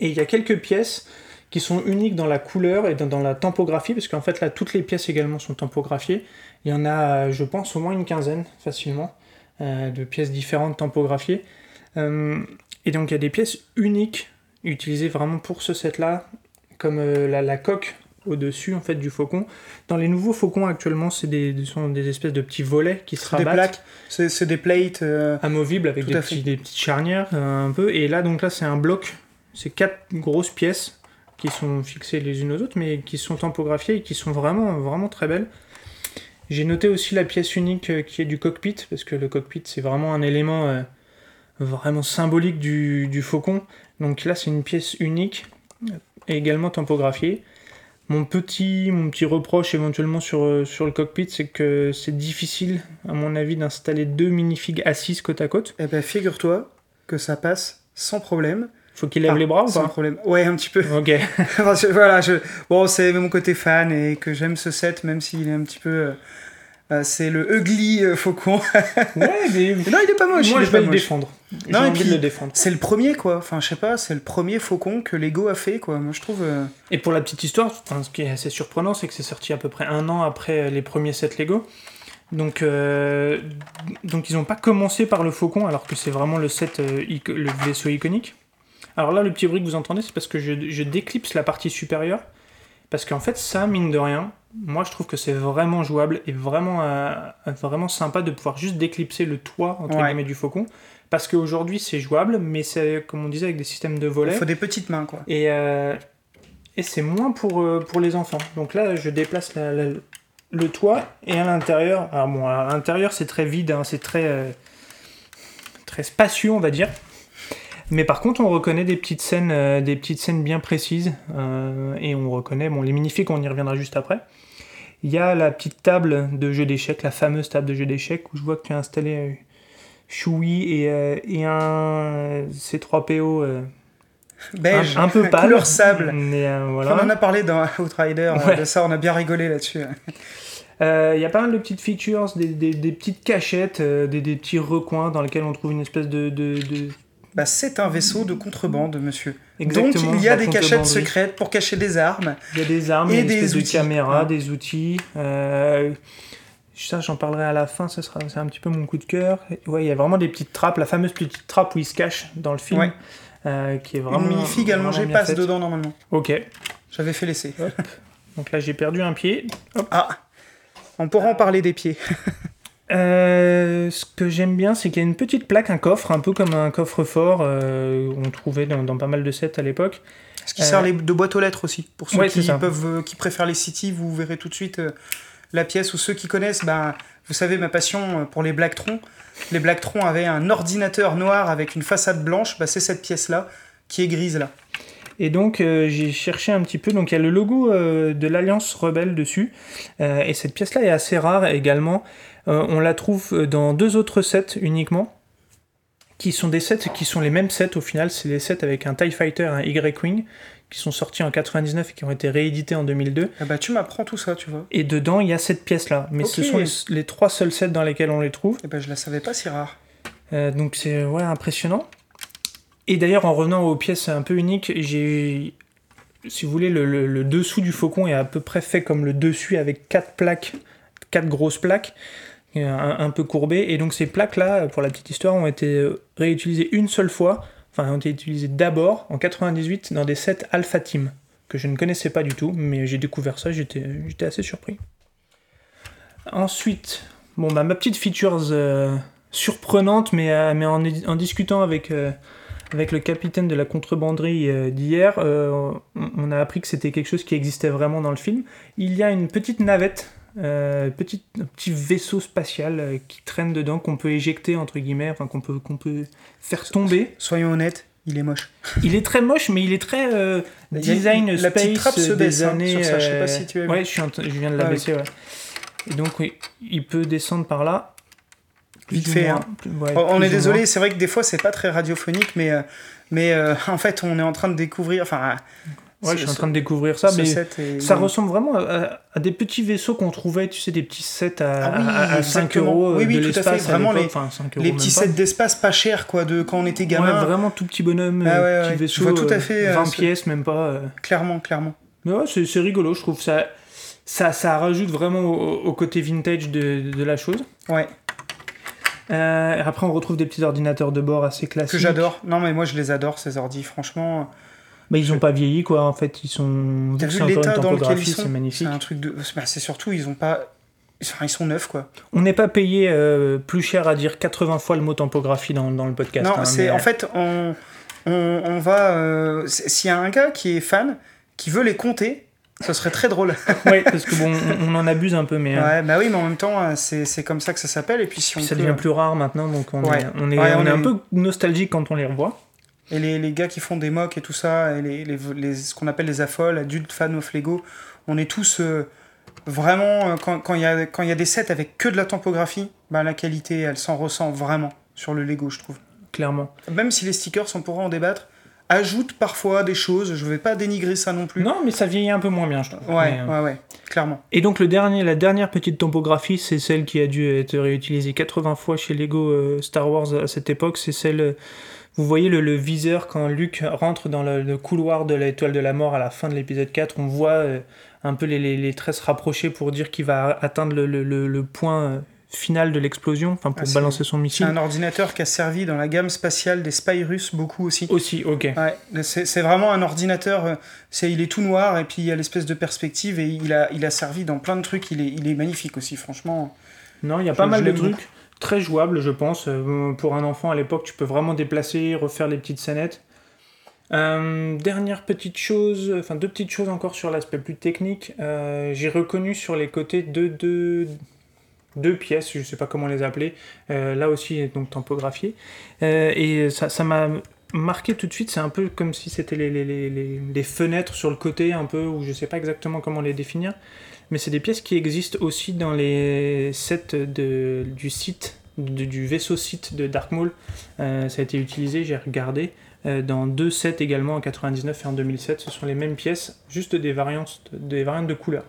Et il y a quelques pièces qui sont uniques dans la couleur et dans, la tempographie, parce qu'en fait là, toutes les pièces également sont tampographiées. Il y en a, je pense, au moins une quinzaine, facilement, euh, de pièces différentes tampographiées. Euh, et donc il y a des pièces uniques, utilisées vraiment pour ce set-là, comme euh, la, la coque au-dessus en fait du faucon. Dans les nouveaux faucons actuellement, c'est des, ce sont des espèces de petits volets qui se Des rabattent plaques, c'est des plates. euh, amovible avec des, petits- des petites charnières euh, un peu. Et là, donc là, c'est un bloc. C'est quatre grosses pièces qui sont fixées les unes aux autres, mais qui sont tampographiées et qui sont vraiment, vraiment très belles. J'ai noté aussi la pièce unique euh, qui est du cockpit, parce que le cockpit, c'est vraiment un élément euh, vraiment symbolique du, du faucon. Donc là, c'est une pièce unique, euh, également tampographiée. Mon petit, mon petit reproche éventuellement sur, sur le cockpit, c'est que c'est difficile, à mon avis, d'installer deux minifigs assises côte à côte. Eh ben, figure-toi que ça passe sans problème. Faut qu'il lève Ah, les bras ou pas problème. Ouais, un petit peu. Ok. Voilà, je... bon, c'est mon côté fan et que j'aime ce set, même s'il est un petit peu. euh, euh, c'est le ugly euh, faucon. Ouais, mais non, il est pas moche. moi il est je vais le moche. défendre. J'ai Non, envie puis- de le défendre. C'est le premier, quoi. Enfin, je sais pas, c'est le premier faucon que Lego a fait, quoi. Moi, je trouve. euh, Et pour la petite histoire, ce qui est assez surprenant, c'est que c'est sorti à peu près un an après les premiers sets Lego. Donc, donc ils n'ont pas commencé par le faucon, alors que c'est vraiment le set, le vaisseau iconique. Alors là, le petit bruit que vous entendez, c'est parce que je, je déclipse la partie supérieure. Parce qu'en fait, ça, mine de rien, moi je trouve que c'est vraiment jouable et vraiment, euh, vraiment sympa de pouvoir juste déclipser le toit entre Ouais. guillemets du faucon. Parce qu'aujourd'hui c'est jouable, mais c'est comme on disait avec des systèmes de Il volets. faut des petites mains, quoi. Et, euh, et c'est moins pour, euh, pour les enfants. Donc là, je déplace la- la- le toit et à l'intérieur. Alors bon, à l'intérieur, c'est très vide, hein, c'est très, très spacieux, on va dire. Mais par contre, on reconnaît des petites scènes, euh, des petites scènes bien précises. euh, et on reconnaît, bon, les minifigs, on y reviendra juste après. Il y a la petite table de jeu d'échecs, la fameuse table de jeu d'échecs, où je vois que tu as installé Choui et, euh, et un euh, C3PO euh, Beige. un, un peu pâle. Couleur sable. Mais euh, On en a parlé dans Outrider, Ouais. de ça, on a bien rigolé là-dessus. Euh, Il y a pas mal de petites features, des, des- des petites cachettes, euh, des, des petits recoins dans lesquels on trouve une espèce de. de, de- Bah, c'est un vaisseau de contrebande, monsieur. Exactement, Donc il y a des cachettes secrètes pour cacher des armes. Il y a des armes, Et une des de outils. caméra, Ah. des outils. euh, ça, j'en parlerai à la fin, ce sera, c'est un petit peu mon coup de cœur. Ouais, il y a vraiment des petites trappes, la fameuse petite trappe où il se cache dans le film, Ouais. euh, qui est vraiment. Une passe faite. dedans normalement. Ok, J'avais fait l'essai. donc là j'ai perdu un pied. Ah On pourra en parler des pieds. Euh, ce que j'aime bien, c'est qu'il y a une petite plaque, un coffre, un peu comme un coffre-fort euh, on trouvait dans, dans pas mal de sets à l'époque. Ce qui Euh, sert les- de boîte aux lettres aussi. Pour ceux Ouais, qui, peuvent, euh, qui préfèrent les City, vous verrez tout de suite euh, la pièce. Ou ceux qui connaissent, ben, vous savez ma passion euh, pour les Blacktron. Les Blacktron avaient un ordinateur noir avec une façade blanche. Bah, c'est cette pièce-là qui est grise là. Et donc euh, j'ai cherché un petit peu, donc il y a le logo euh, de l'Alliance Rebelle dessus, Euh, et cette pièce-là est assez rare également. Euh, on la trouve dans deux autres sets uniquement, qui sont des sets qui sont les mêmes sets au final, c'est les sets avec un TIE Fighter et un Y-Wing, qui sont sortis en 99 et qui ont été réédités en 2002. Ah bah, tu m'apprends tout ça, tu vois. Et dedans, il y a cette pièce-là. Mais ce sont les, les trois seuls sets dans lesquels on les trouve. Et ben, je la savais pas si rare. Euh, donc c'est ouais, impressionnant. Et d'ailleurs, en revenant aux pièces un peu uniques, j'ai. Si vous voulez, le, le- le dessous du faucon est à peu près fait comme le dessus avec quatre plaques, quatre grosses plaques, euh, un, un peu courbées. Et donc ces plaques-là, pour la petite histoire, ont été euh, réutilisées une seule fois, enfin ont été utilisées d'abord en 98 dans des sets Alpha Team, que je ne connaissais pas du tout, mais j'ai découvert ça, j'étais assez surpris. Ensuite, bon bah ma petite features euh, surprenante, mais, euh, mais en, en discutant avec, euh, avec le capitaine de la contrebanderie euh, d'hier, euh, on a appris que c'était quelque chose qui existait vraiment dans le film. Il y a une petite navette, euh, petite, un petit vaisseau spatial euh, qui traîne dedans, qu'on peut éjecter, entre guillemets, enfin qu'on peut, qu'on peut faire tomber. Soyons honnêtes, il est moche. Il est très moche, mais il est très euh, design la space petite trappe se des baisse, hein, années. sur ça, je sais pas euh, si tu as vu. Ouais, je, suis en je viens de la Ah baisser, ouais. Et donc, oui, il peut descendre par là. Vite ou fait, moins, hein. plus- ouais, on plus est ou désolé, c'est vrai que des fois c'est pas très radiophonique, mais, euh, mais euh, en fait on est en train de découvrir. Enfin, Ouais, je suis en train de découvrir ça, mais ça ressemble vraiment à, à des petits vaisseaux qu'on trouvait, tu sais, des petits sets à, Ah oui, à- à 5 exactement. euros euh, Oui, oui, de tout à fait, l'espace. à vraiment les- Enfin, 5 euros les même petits sets d'espace pas chers quoi, de quand on était Ouais, gamin. vraiment tout petit bonhomme, Ah euh, ouais, petit ouais. vaisseau, Je vois tout à euh, fait, euh, 20 ce- pièces, même pas. euh. Clairement, clairement. Mais ouais, c'est c'est rigolo, je trouve. Ça, ça, ça rajoute vraiment au, au côté vintage de, de la chose. Ouais, Euh, après, on retrouve des petits ordinateurs de bord assez classiques. que j'adore. Non mais moi je les adore ces ordi, franchement. Bah, ils ont pas vieilli, quoi. En fait, ils sont. T'as vu l'état dans lequel ils sont C'est magnifique. C'est un truc de. bah, c'est surtout ils ont pas. Enfin, ils sont neufs quoi. On n'est pas payé euh, plus cher à dire 80 fois le mot topographie dans, dans le podcast. non, hein, c'est mais, en fait on on, on va. euh, S'il y a un gars qui est fan, qui veut les compter, ce serait très drôle. Ouais, parce que bon, on, on en abuse un peu, mais euh, Ouais, bah oui, mais en même temps, euh, c'est comme ça que ça s'appelle. Et puis si on ça peut- devient plus rare maintenant, donc on Ouais. est, on est, Ouais, on on est est- un peu nostalgique quand on les revoit. Et les, les gars qui font des mocks et tout ça, et les, les, les- ce qu'on appelle les affoles, adultes fans of Lego, on est tous euh, vraiment. euh, quand quand il y, a, quand y a des sets avec que de la tempographie, bah, la qualité, elle s'en ressent vraiment sur le Lego, je trouve. Clairement. Même si les stickers, on pourra en débattre, ajoutent parfois des choses, je vais pas dénigrer ça non plus. Non, mais ça vieillit un peu moins bien, je trouve. Ouais, Mais, euh, ouais, ouais, clairement. Et donc le dernier, la dernière petite topographie, c'est celle qui a dû être réutilisée 80 fois chez Lego euh, Star Wars à cette époque. C'est celle, vous voyez le, le viseur quand Luke rentre dans le, le couloir de l'étoile de la mort à la fin de l'épisode 4, on voit euh, un peu les, les, les traits se rapprocher pour dire qu'il va atteindre le, le- point euh, final de l'explosion, enfin pour Ah, c'est- balancer son C'est missile. un ordinateur qui a servi dans la gamme spatiale des spies russes beaucoup aussi. Aussi, ok. Ouais, c'est c'est vraiment un ordinateur, euh, c'est, il est tout noir et puis il y a l'espèce de perspective et il a, il a servi dans plein de trucs, il est, il est magnifique aussi, franchement. Non, il y a pas mal de trucs. Très jouables, je pense. Euh, Pour un enfant à l'époque, tu peux vraiment déplacer, refaire les petites scénettes. Euh, dernière petite chose, enfin deux petites choses encore sur l'aspect plus technique. Euh, J'ai reconnu sur les côtés deux, deux, pièces, je sais pas comment les appeler, là aussi donc tempographiées. Euh, et ça m'a marqué tout de suite, c'est un peu comme si c'était les, les, les, les- fenêtres sur le côté, un peu, ou je sais pas exactement comment les définir. Mais c'est des pièces qui existent aussi dans les sets de, du site, de- du vaisseau site de Dark Maul. Euh, ça a été utilisé, j'ai regardé, euh, dans deux sets également en 99 et en 2007. Ce sont les mêmes pièces, juste des variantes, des variantes de couleurs.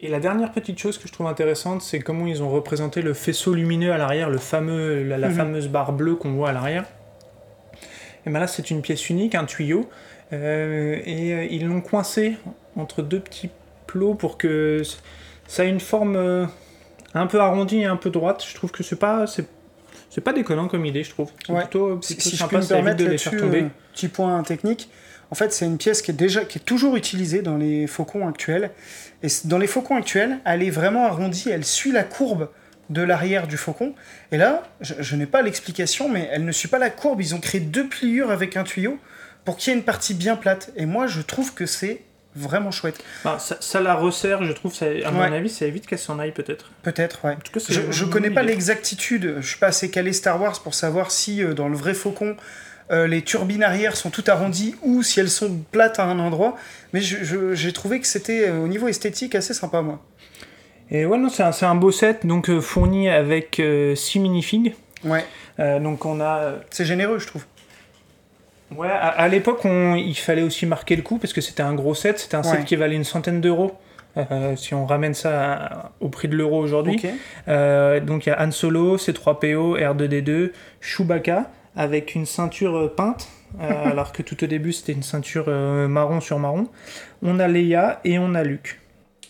Et la dernière petite chose que je trouve intéressante, c'est comment ils ont représenté le faisceau lumineux à l'arrière, le fameux, la, la Mhm. fameuse barre bleue qu'on voit à l'arrière. Et ben là, c'est une pièce unique, un tuyau, euh, et euh, ils l'ont coincé entre deux petits plots pour que ça ait une forme euh, un peu arrondie et un peu droite. Je trouve que c'est pas, c'est, c'est pas déconnant comme idée, je trouve. C'est Ouais. plutôt, Si, plutôt si je sympa, peux me permettre de les faire tomber. euh, petit point technique. En fait, c'est une pièce qui est déjà, qui est toujours utilisée dans les faucons actuels. Et dans les faucons actuels, elle est vraiment arrondie, elle suit la courbe de l'arrière du faucon. Et là, je, je n'ai pas l'explication, mais elle ne suit pas la courbe. Ils ont créé deux pliures avec un tuyau pour qu'il y ait une partie bien plate. Et moi, je trouve que c'est vraiment chouette. Bah, ça, ça la resserre, je trouve, ça, à mon avis, ça évite qu'elle s'en aille peut-être. Peut-être, ouais. En tout cas, c'est Je, je connais pas l'exactitude, je suis pas assez calé Star Wars pour savoir si euh, dans le vrai Faucon euh, les turbines arrière sont toutes arrondies ou si elles sont plates à un endroit, mais j'ai trouvé que c'était euh, au niveau esthétique assez sympa moi. Et ouais, non, c'est un, un beau set, donc euh, fourni avec 6 minifigs. Ouais, Euh, donc on a. euh, c'est généreux je trouve. Ouais, à, à l'époque, il fallait aussi marquer le coup parce que c'était un gros set, c'était un Ouais. set qui valait une centaine d'euros. euh, si on ramène ça à- au prix de l'euro aujourd'hui. Euh, donc il y a Han Solo, C3PO, R2D2, Chewbacca avec une ceinture euh, peinte, euh, alors que tout au début c'était une ceinture euh, marron sur marron. On a Leia et on a Luke.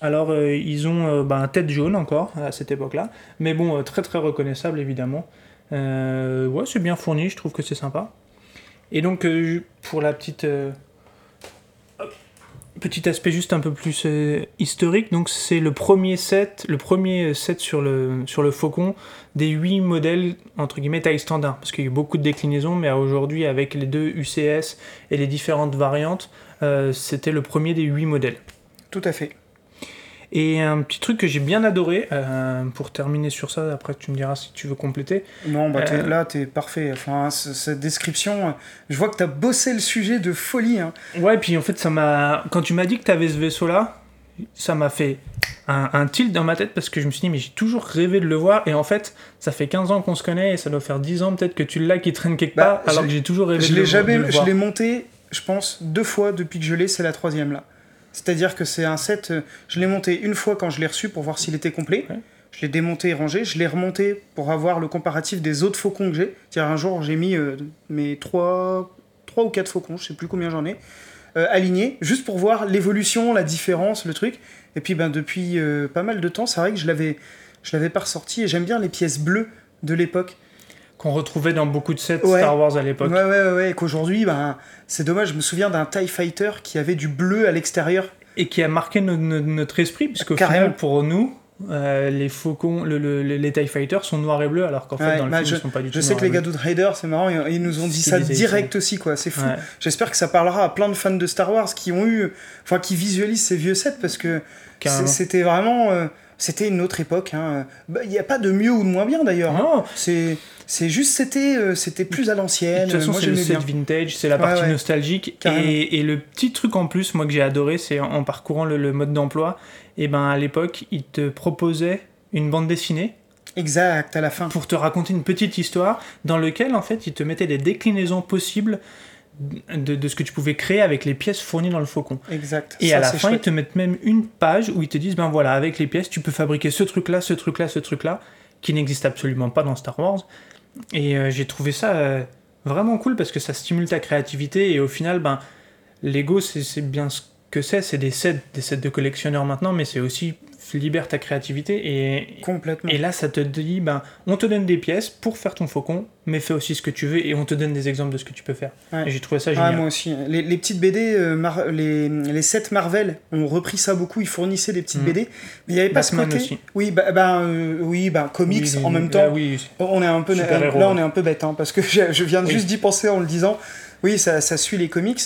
Alors euh, ils ont euh, bah, un tête jaune encore à cette époque-là, mais bon, euh, très très reconnaissable évidemment. Ouais, c'est bien fourni, je trouve que c'est sympa. Et donc pour la petite petit aspect juste un peu plus historique, donc c'est le premier set, le premier set sur le sur le Faucon des huit modèles entre guillemets taille standard, parce qu'il y a eu beaucoup de déclinaisons, mais aujourd'hui avec les deux UCS et les différentes variantes, c'était le premier des huit modèles. Tout à fait. Et un petit truc que j'ai bien adoré, euh, pour terminer sur ça, après tu me diras si tu veux compléter, Non, bah t'es- Euh. là t'es parfait. Enfin, c- cette description, euh, je vois que t'as bossé le sujet de folie. hein. Ouais, puis en fait, ça m'a. Quand tu m'as dit que tu avais ce vaisseau-là, ça m'a fait un, un tilt dans ma tête parce que je me suis dit, mais j'ai toujours rêvé de le voir. Et en fait, ça fait 15 ans qu'on se connaît et ça doit faire 10 ans peut-être que tu l'as qui traîne quelque Bah, part, alors je- que j'ai toujours rêvé Je de, le, jamais, de le je voir. l'ai monté, je pense, deux fois depuis que je l'ai, c'est la troisième là. C'est-à-dire que c'est un set, euh, je l'ai monté une fois quand je l'ai reçu pour voir s'il était complet. Ouais. Je l'ai démonté et rangé, je l'ai remonté pour avoir le comparatif des autres faucons que j'ai. C'est-à-dire un jour j'ai mis euh, mes trois, trois ou quatre faucons, je sais plus combien j'en ai, euh, alignés, juste pour voir l'évolution, la différence, le truc. Et puis ben, depuis euh, pas mal de temps, c'est vrai que je l'avais, je l'avais pas ressorti et j'aime bien les pièces bleues de l'époque. Qu'on retrouvait dans beaucoup de sets Ouais. Star Wars à l'époque. Ouais, ouais, ouais, et qu'aujourd'hui, ben, c'est dommage, je me souviens d'un TIE Fighter qui avait du bleu à l'extérieur. Et qui a marqué no- no- notre esprit, Carrément. final, pour nous, euh, les faucons, le- le- le- les TIE Fighters sont noirs et bleus, alors qu'en fait, dans le bah, film, je, ils sont pas du tout je sais que les gars d'Outrider, c'est marrant, ils, ils nous ont dit ça direct aussi, quoi, c'est fou. Ouais. J'espère que ça parlera à plein de fans de Star Wars qui ont eu, enfin, qui visualisent ces vieux sets parce que c'était vraiment, euh, c'était une autre époque. hein. Bah, Il n'y a pas de mieux ou de moins bien d'ailleurs. hein. C'est, c'est juste, c'était, euh, c'était plus à De l'ancienne. toute façon, c'est le set vintage, c'est la partie ouais. nostalgique. Et, et le petit truc en plus, moi que j'ai adoré, c'est en, parcourant le, le mode d'emploi, et ben à l'époque, ils te proposaient une bande dessinée Exact, à la fin. pour te raconter une petite histoire dans lequel en fait ils te mettaient des déclinaisons possibles de, de ce que tu pouvais créer avec les pièces fournies dans le faucon. Exact. Et Ça, à la fin, ils te mettent même une page où ils te disent ben voilà, avec les pièces, tu peux fabriquer ce truc-là, ce truc-là, ce truc-là, qui n'existe absolument pas dans Star Wars. Et euh, j'ai trouvé ça euh, vraiment cool parce que ça stimule ta créativité et au final, ben Lego, c'est c'est bien ce que c'est, c'est des sets, des sets de collectionneurs maintenant, mais c'est aussi libère ta créativité et, Complètement. et là, ça te dit, ben, on te donne des pièces pour faire ton faucon, mais fais aussi ce que tu veux et on te donne des exemples de ce que tu peux faire. Ouais. Et j'ai trouvé ça Ah, génial. moi aussi. Les, les petites BD, euh, Mar- les, les sets Marvel ont repris ça beaucoup. Ils fournissaient des petites Mhm. BD. Mais il n'y avait pas ce Batman côté. aussi. Oui, bah, bah, euh, oui, bah, comics Oui, en même temps. Ah oui, On est un peu là, on est un peu bête, hein, parce que je, viens Oui. juste d'y penser en le disant. Oui, ça, ça suit les comics.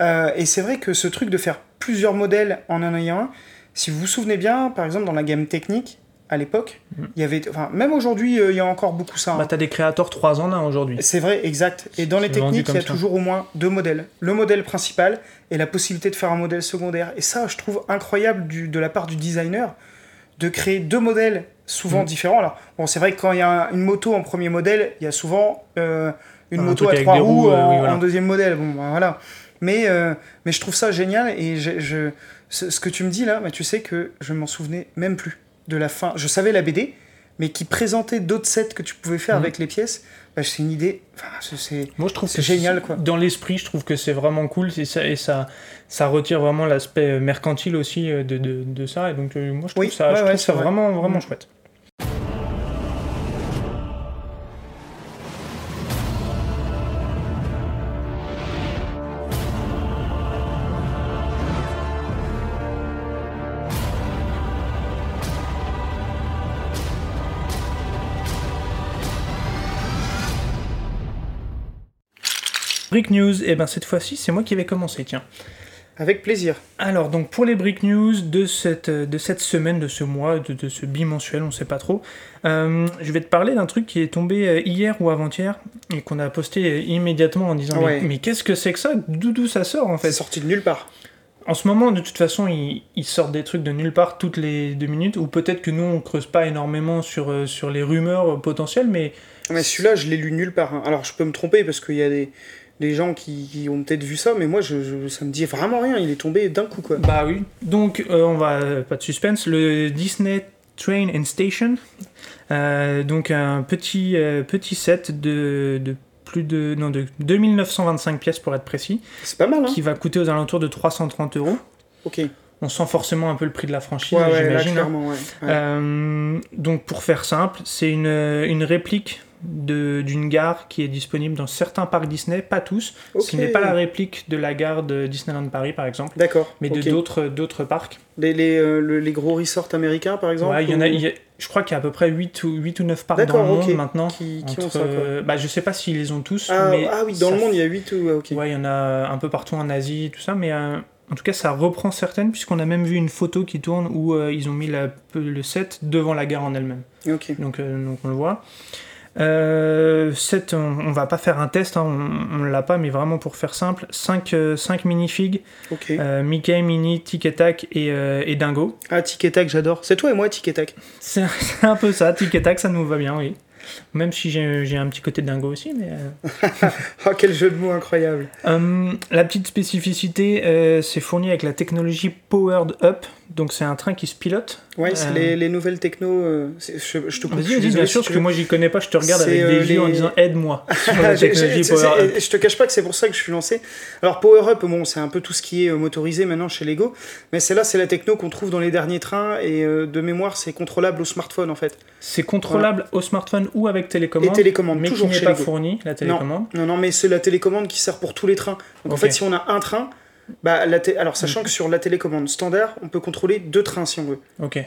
Euh, et c'est vrai que ce truc de faire plusieurs modèles en en ayant un, si vous vous souvenez bien, par exemple dans la gamme technique, à l'époque, Mhm. il y avait, enfin, même aujourd'hui, euh, il y a encore beaucoup ça. hein. Bah, t'as des créateurs 3 en 1 aujourd'hui. C'est vrai, exact. Et dans les techniques, il y a ça. toujours au moins deux modèles. Le modèle principal et la possibilité de faire un modèle secondaire. Et ça, je trouve incroyable du- de la part du designer de créer deux modèles souvent Mm. différents. Alors, bon, c'est vrai que quand il y a une moto en premier modèle, il y a souvent euh, une Un moto à trois roues roues, euh, en, oui, voilà. en deuxième modèle. Bon, ben, voilà. Mais, euh, mais je trouve ça génial et je, je- ce, ce que tu me dis là, bah, tu sais que je m'en souvenais même plus de la fin. Je savais la BD, mais qui présentait d'autres sets que tu pouvais faire Mhm. avec les pièces. Bah, c'est une idée. Enfin, c'est-. Moi, je trouve C'est génial, quoi. Dans l'esprit, je trouve que c'est vraiment cool et ça, et ça, ça retire vraiment l'aspect mercantile aussi euh, de, de, de ça. Et donc, euh, moi, je trouve Oui, ça, ouais, je ouais, trouve c'est ça vrai. vraiment, vraiment Mm. chouette. Brick News, et ben cette fois-ci, c'est moi qui vais commencer, tiens. Avec plaisir. Alors, donc pour les Brick News de cette, de cette semaine, de ce mois, de, de ce bimensuel, on sait pas trop, euh, je vais te parler d'un truc qui est tombé euh, hier ou avant-hier et qu'on a posté euh, immédiatement en disant Ouais. Mais, mais qu'est-ce que c'est que ça? D'où ça sort en C'est fait sorti de nulle part. En ce moment, de toute façon, ils, ils sortent des trucs de nulle part toutes les deux minutes, ou peut-être que nous on creuse pas énormément sur, sur les rumeurs potentielles, mais Mais celui-là, je l'ai lu nulle part. hein. Alors, je peux me tromper parce qu'il y a des, des gens qui, qui ont peut-être vu ça, mais moi, je, je- ça me dit vraiment rien. Il est tombé d'un coup, quoi. Bah oui. Donc, euh, on va pas de suspense. Le Disney Train and Station. Euh, donc un petit euh, petit set de, de plus de non de 2925 pièces pour être précis, C'est pas mal, hein qui va coûter aux alentours de 330 euros. Ok. On sent forcément un peu le prix de la franchise, Ouais, j'imagine. hein. clairement, ouais. Ouais. Euh, donc pour faire simple, c'est une, une réplique d'une gare qui est disponible dans certains parcs Disney, pas tous. Ok. Ce n'est pas la réplique de la gare de Disneyland Paris par exemple, D'accord. mais de d'autres d'autres parcs. Les, les, euh, le- les gros resorts américains, par exemple Ouais, y en a, y a- je crois qu'il y a à peu près 8 ou, 8 ou 9 parcs dans le monde maintenant. qui, qui ont ça, quoi. bah, je sais pas s'ils les ont tous, Ah, mais ah oui, dans ça le monde, il y a 8 ou... ah. Ouais, il y en a un peu partout en Asie, tout ça, mais euh, en tout cas, ça reprend certaines, puisqu'on a même vu une photo qui tourne où euh, ils ont mis la- le set devant la gare en elle-même. Donc, donc on le voit. Euh, set, on, on va pas faire un test, hein, on, on l'a pas, mais vraiment pour faire simple, 5, minifigs, Ok. euh, Mickey, Minnie, Tic et Tac et, euh, et Dingo. Ah, Tic et Tac, j'adore. C'est toi et moi, Tic et Tac. C'est un peu ça, Tic et Tac, ça nous va bien, oui. Même si j'ai un petit côté dingo aussi, mais... euh, Ah, quel jeu de mots incroyable. La petite spécificité, euh, c'est fourni avec la technologie Powered Up, donc c'est un train qui se pilote. Ouais, c'est Euh, les, les nouvelles techno. euh, c'est- je, je te coupe. Vas-y, bien sûr, parce que veux. moi j'y connais pas, je te regarde C'est, avec euh, des yeux en les- disant aide-moi c'est- je te cache pas que c'est pour ça que je suis lancé. Alors Power Up, bon, c'est un peu tout ce qui est euh, motorisé maintenant chez Lego, mais celle-là, c'est la techno qu'on trouve dans les derniers trains et euh, de mémoire, c'est contrôlable au smartphone en fait. C'est contrôlable au smartphone ou avec télécommande, Et télécommande, mais qui toujours n'est chez pas Lego. fourni, la télécommande. Non, non, mais c'est la télécommande qui sert pour tous les trains. Donc en fait, si on a un train, bah, la alors sachant que sur la télécommande standard, on peut contrôler deux trains si on veut. Ok.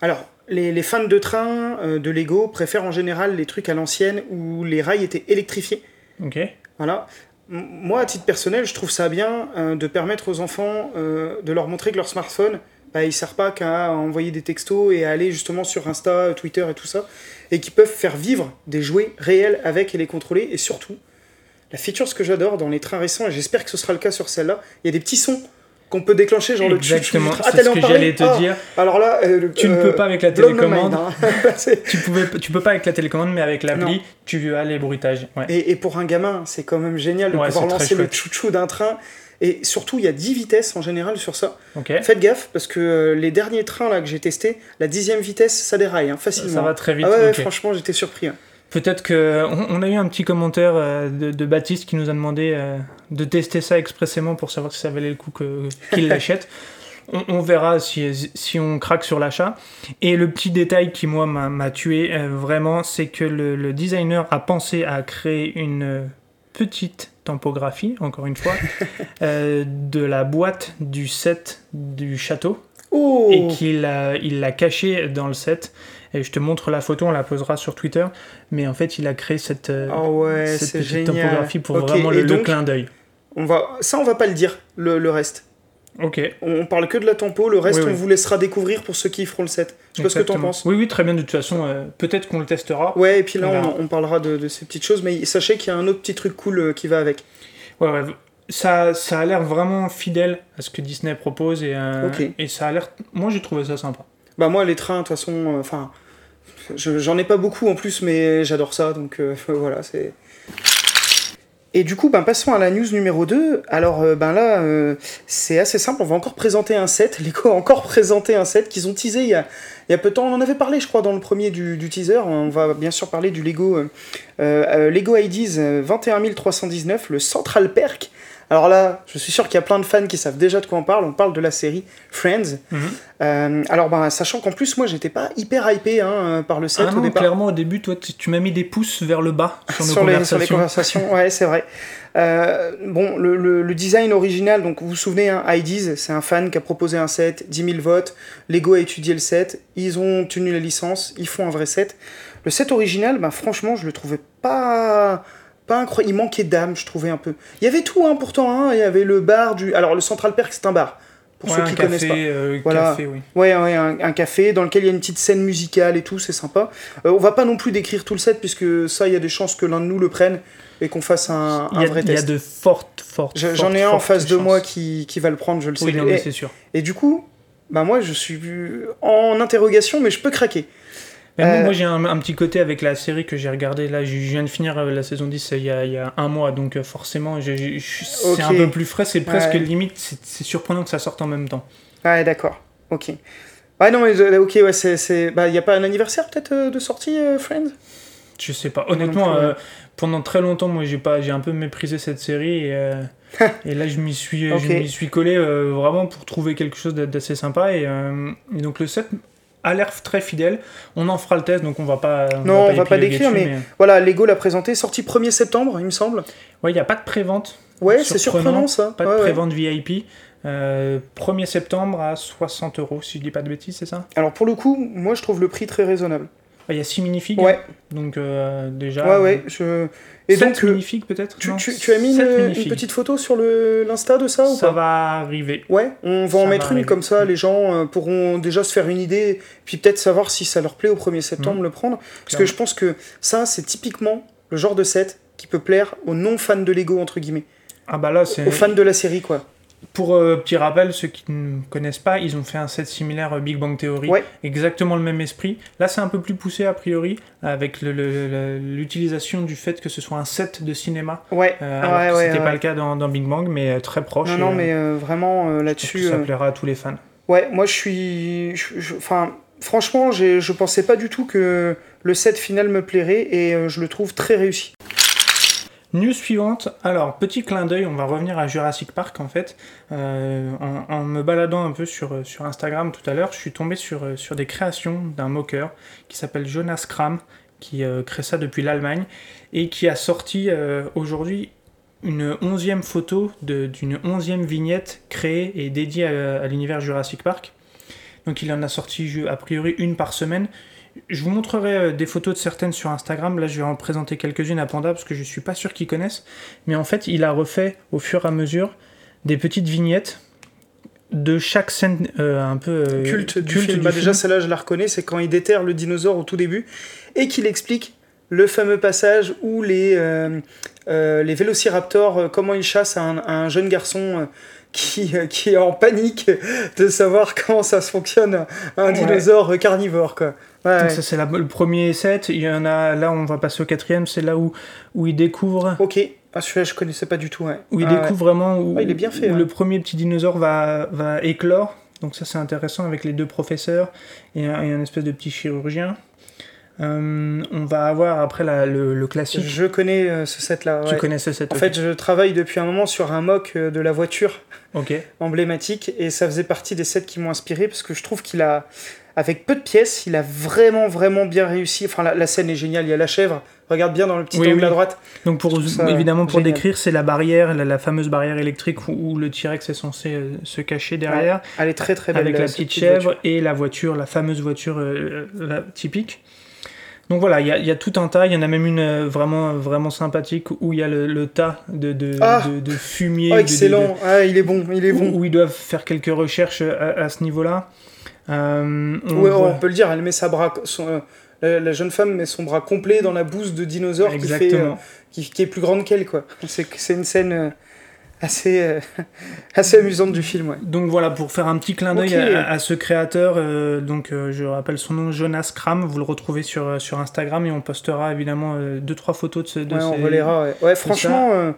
Alors, les, les fans de train euh, de Lego préfèrent en général les trucs à l'ancienne où les rails étaient électrifiés. Ok. Voilà. M- Moi, à titre personnel, je trouve ça bien euh, de permettre aux enfants euh, de leur montrer que leur smartphone, bah, il ne sert pas qu'à envoyer des textos et à aller justement sur Insta, Twitter et tout ça, et qu'ils peuvent faire vivre des jouets réels avec et les contrôler. Et surtout, la feature, ce que j'adore dans les trains récents, et j'espère que ce sera le cas sur celle-là, il y a des petits sons qu'on peut déclencher, genre Exactement, le tchou- c'est t'allais ce en que j'allais te Ah, dire. Alors là, euh, Tu ne euh, peux pas avec la télécommande. mind, hein. C'est- Tu, pouvais, tu peux pas avec la télécommande, mais avec l'appli, tu as les bruitages. Ouais. Et, et pour un gamin, c'est quand même génial de Ouais, pouvoir lancer le chouchou d'un train. Et surtout, il y a 10 vitesses en général sur ça. Ok. Faites gaffe, parce que euh, les derniers trains là que j'ai testés, la dixième vitesse, ça déraille hein, facilement. Ça va très vite. Ah ouais, franchement, j'étais surpris. hein. Peut-être que on, on a eu un petit commentaire euh, de, de Baptiste qui nous a demandé euh, de tester ça expressément pour savoir si ça valait le coup qu'il l'achète. On, on verra si, si on craque sur l'achat. Et le petit détail qui moi m'a tué euh, vraiment, c'est que le, le designer a pensé à créer une petite tempographie, encore une fois, de la boîte du set du château Oh et qu'il il l'a caché dans le set. Et je te montre la photo, on la posera sur Twitter. Mais en fait, il a créé cette, euh, Ah ouais, cette petite génial. topographie pour Ok, vraiment le, clin d'œil. on va... Ça, on va pas le dire, le, le reste. Ok. On, parle que de la tempo, le reste, Oui, on vous laissera découvrir pour ceux qui feront le set. Je sais pas ce que t'en penses. Oui, oui, très bien. De toute façon, euh, peut-être qu'on le testera. Ouais, et puis là, On verra. on, on parlera de, de ces petites choses, mais sachez qu'il y a un autre petit truc cool euh, qui va avec. Ouais, ouais. Ça, ça a l'air vraiment fidèle à ce que Disney propose et, euh, et ça a l'air. Moi, j'ai trouvé ça sympa. Bah moi les trains de toute façon, enfin, j'en ai pas beaucoup en plus, mais j'adore ça, donc euh, voilà, c'est. Et du coup, ben, passons à la news numéro 2. Alors euh, ben là, euh, c'est assez simple, on va encore présenter un set. Lego a encore présenté un set qu'ils ont teasé il y, a, peu de temps. On en avait parlé, je crois, dans le premier du, teaser. On va bien sûr parler du Lego, euh, Lego IDs 21319, le Central Perk. Alors là, je suis sûr qu'il y a plein de fans qui savent déjà de quoi on parle. On parle de la série Friends. Mhm. Euh, alors, ben, sachant qu'en plus, moi, j'étais pas hyper hypé hein, par le set Ah au non, départ. clairement, au début, toi, tu m'as mis des pouces vers le bas sur nos sur les, sur les conversations. ouais, c'est vrai. Euh, bon, le, le- le design original, donc vous vous souvenez, hein, IDs, c'est un fan qui a proposé un set, 10 000 votes, Lego a étudié le set, ils ont tenu la licence, ils font un vrai set. Le set original, ben, franchement, je le trouvais pas, pas incroyable, il manquait d'âme, je trouvais un peu. Il y avait tout, hein, pourtant, hein, il y avait le bar du... Alors, le Central Perk, c'est un bar, pour Ouais, ceux qui café, connaissent pas. euh, Voilà. café, oui. Ouais, ouais, un, un café dans lequel il y a une petite scène musicale et tout, c'est sympa. Euh, on va pas non plus décrire tout le set, puisque ça, il y a des chances que l'un de nous le prenne et qu'on fasse un, a, vrai il y a test. de fortes, fortes. Je- fortes, J'en ai un en face de chances. moi qui, qui va le prendre, je le sais. Oui, non, mais et, c'est sûr. et du coup, bah moi, je suis en interrogation, mais je peux craquer. Mais Euh, moi, j'ai un, un petit côté avec la série que j'ai regardée. Là, je viens de finir euh, la saison 10 il y a, il y a un mois, donc euh, forcément, je- c'est un peu plus frais. C'est presque Ouais. limite, c'est surprenant que ça sorte en même temps. Ouais, d'accord. Ok. Ouais, non, mais euh, ok, ouais, c'est. Bah, il y a pas un anniversaire peut-être euh, de sortie, Friends? Je sais pas. Honnêtement, pendant très longtemps, moi, j'ai pas, j'ai un peu méprisé cette série et, euh, et là, je m'y suis, Ok. je m'y suis collé euh, vraiment pour trouver quelque chose d'a- d'assez sympa et, euh, et donc le set a l'air très fidèle. On en fera le test, donc on va pas. Non, on va pas décrire, dessus, mais- Voilà, Lego l'a présenté, sortie 1er septembre, il me semble. ouais, il y a pas de prévente. Ouais, c'est Surprenant, ça. Pas de Ouais, ouais. prévente VIP. Euh, 1er septembre à 60 euros, si je dis pas de bêtises, c'est ça? Alors pour le coup, moi je trouve le prix très raisonnable. Ah, Il y a 6 minifigs. Ouais, Donc euh, déjà. ouais, ouais. Je... Et donc, peut-être tu, Non, tu, tu as mis une, petite photo sur l'Insta de ça ou Ça pas va arriver. Ouais, on va en Ça mettre une comme ça, les gens euh, pourront déjà se faire une idée, puis peut-être savoir si ça leur plaît au 1er septembre Mhm. le prendre. Parce Clairement. que je pense que ça, c'est typiquement le genre de set qui peut plaire aux non-fans de Lego, entre guillemets. Ah bah là, c'est. Aux fans de la série, quoi. Pour euh, petit rappel, ceux qui ne connaissent pas, ils ont fait un set similaire euh, Big Bang Theory. Ouais. Exactement le même esprit. Là, c'est un peu plus poussé a priori, avec l'utilisation du fait que ce soit un set de cinéma. Ouais, Euh, alors ouais. c'était ouais. pas le cas dans, dans Big Bang, mais euh, très proche. Non, non, mais vraiment là-dessus. ça plaira à tous les fans. Ouais, moi je suis. Enfin, franchement, je pensais pas du tout que le set final me plairait et je le trouve très réussi. News suivante. Alors, petit clin d'œil, on va revenir à Jurassic Park en fait. Euh, en, me baladant un peu sur, euh, sur Instagram tout à l'heure, je suis tombé sur, euh, sur des créations d'un moqueur qui s'appelle Jonas Kram, qui crée ça depuis l'Allemagne et qui a sorti aujourd'hui une onzième photo d'une onzième vignette créée et dédiée à, l'univers Jurassic Park. Donc il en a sorti a priori une par semaine. Je vous montrerai euh, des photos de certaines sur Instagram. Là, je vais en présenter quelques-unes à Panda parce que je suis pas sûr qu'ils connaissent. Mais en fait, il a refait au fur et à mesure des petites vignettes de chaque scène euh, un peu euh, Culte du film. Bah, déjà, celle-là, je la reconnais, c'est quand il déterre le dinosaure au tout début et qu'il explique le fameux passage où les, euh, les vélociraptors, comment ils chassent un, un jeune garçon qui, qui est en panique de savoir comment ça se fonctionne un Ouais. dinosaure carnivore. Quoi. Ouais, Donc ouais. ça c'est le premier set. Il y en a là, on va passer au quatrième. C'est là où où il découvre Ok, ah, celui-là, je connaissais pas du tout. Ouais. où il Ah, découvre vraiment où, Ouais, il est bien fait, où ouais. le premier petit dinosaure va va éclore. Donc ça c'est intéressant avec les deux professeurs et un, et un espèce de petit chirurgien. Euh, on va avoir après la- le, le classique. Je connais euh, ce set-là. Tu connais ce set En fait, je travaille depuis un moment sur un mock euh, de la voiture emblématique et ça faisait partie des sets qui m'ont inspiré parce que je trouve qu'il a, avec peu de pièces, il a vraiment vraiment bien réussi. Enfin, la, la scène est géniale. Il y a la chèvre. Regarde bien dans le petit Oui, angle oui. à droite. Donc pour trouve ça évidemment pour génial. décrire, c'est la barrière, la, la fameuse barrière électrique où, où le T-Rex est censé euh, se cacher derrière. Elle est très très belle. avec la cette petite chèvre voiture. et la voiture, la fameuse voiture euh, la- typique. Donc voilà, il y, a- il y a tout un tas. Il y en a même une euh, vraiment, vraiment sympathique où il y a le, le tas de, de, Ah de, de fumier. Oh, de- excellent. Ah, il est bon. Il est bon. où, où ils doivent faire quelques recherches à, à ce niveau-là. Euh, on Ouais, voit- on peut le dire. Elle met sa bras. son, euh, la, la jeune femme met son bras complet dans la bouse de dinosaure qui, fait, euh, Exactement. qui, qui est plus grande qu'elle. quoi. C'est une scène assez, assez amusante du film. Ouais. Donc voilà, pour faire un petit clin d'œil à, à ce créateur, donc je rappelle son nom, Jonas Kram, vous le retrouvez sur, sur Instagram et on postera évidemment deux trois photos de ce. De Ouais, on relaiera. Ouais, Ouais, franchement,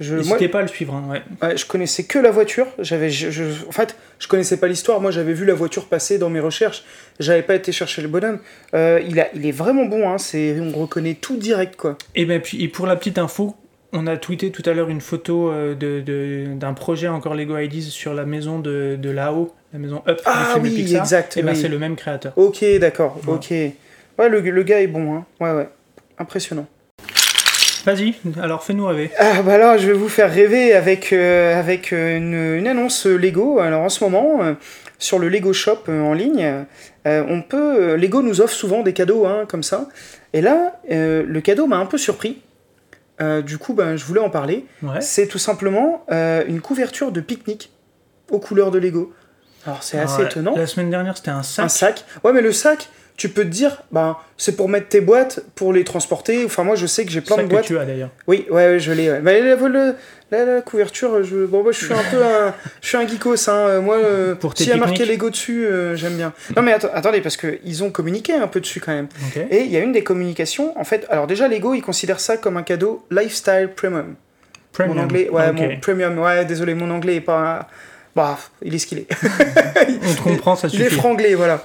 je, moi, N'hésitez pas à le suivre. hein, ouais. ouais, je connaissais que la voiture. J'avais, je- je- en fait, je connaissais pas l'histoire. Moi, j'avais vu la voiture passer dans mes recherches. J'avais pas été chercher le bonhomme. Euh, il, a, il est vraiment bon. Hein, c'est, on reconnaît tout direct, quoi. Et, ben, puis, et pour la petite info, on a tweeté tout à l'heure une photo euh, de, de- d'un projet encore Lego Ideas sur la maison de, de là-haut, la maison Up Ah oui, Pixar. exact, Et ben, oui. c'est le même créateur. Ok, d'accord. Ok. Ouais, le, le gars est bon. Hein. Ouais, ouais. Impressionnant. Vas-y, alors fais-nous rêver. Ah bah là, je vais vous faire rêver avec, euh, avec euh, une, une annonce Lego. Alors en ce moment, euh, sur le Lego Shop euh, en ligne, on peut. Lego nous offre souvent des cadeaux hein, comme ça. Et là, le cadeau m'a un peu surpris. Du coup, ben, je voulais en parler. Ouais. C'est tout simplement une couverture de pique-nique aux couleurs de Lego. Alors c'est assez étonnant. La semaine dernière, c'était un sac. Un sac. Ouais, mais le sac, tu peux te dire, ben, c'est pour mettre tes boîtes, pour les transporter. Enfin, moi, je sais que j'ai plein de que boîtes. tu as d'ailleurs. Oui, ouais, ouais, je l'ai. Ouais. Mais la, la- la- la couverture, je, bon, moi, je suis un peu un, je suis un geekos. Hein. Euh, Moi, euh, Pour s'il y a marqué. Lego dessus, euh, j'aime bien. Non, mais atte- attendez, parce qu'ils ont communiqué un peu dessus quand même. Ok. Et il y a une des communications, en fait, alors déjà, Lego, ils considèrent ça comme un cadeau lifestyle premium. Premium. Mon anglais, ouais, mon premium, ouais, désolé, mon anglais est pas. Bah, il est ce qu'il est. On te comprend, ça Il est suffit. franglais, voilà.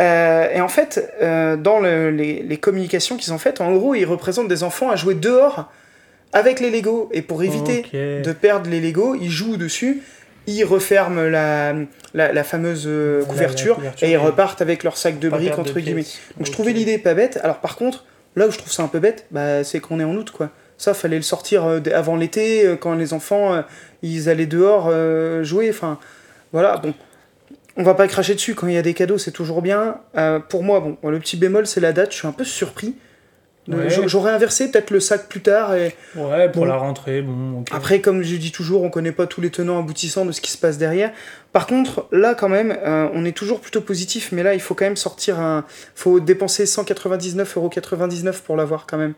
Euh, et en fait, euh, dans le- les, les communications qu'ils ont faites, en gros, ils représentent des enfants à jouer dehors avec les Lego. Et pour éviter de perdre les Lego, ils jouent dessus, ils referment la, la, la fameuse euh, La- couverture, et ils repartent avec leur sac de briques, de entre guillemets. pièces. Donc je trouvais l'idée pas bête. Alors par contre, là où je trouve ça un peu bête, bah, c'est qu'on est en août, quoi. Ça, fallait le sortir avant l'été, quand les enfants, ils allaient dehors jouer. Enfin, voilà, bon. On va pas cracher dessus quand il y a des cadeaux, c'est toujours bien. Euh, pour moi, bon, le petit bémol, c'est la date. Je suis un peu surpris. Euh, Ouais. J'aurais inversé peut-être le sac plus tard. Et Ouais, pour Bon. la rentrée, bon. après, comme je dis toujours, on connaît pas tous les tenants aboutissants de ce qui se passe derrière. Par contre, là, quand même, euh, on est toujours plutôt positif, mais là, il faut quand même sortir un. faut dépenser 199,99€ pour l'avoir quand même.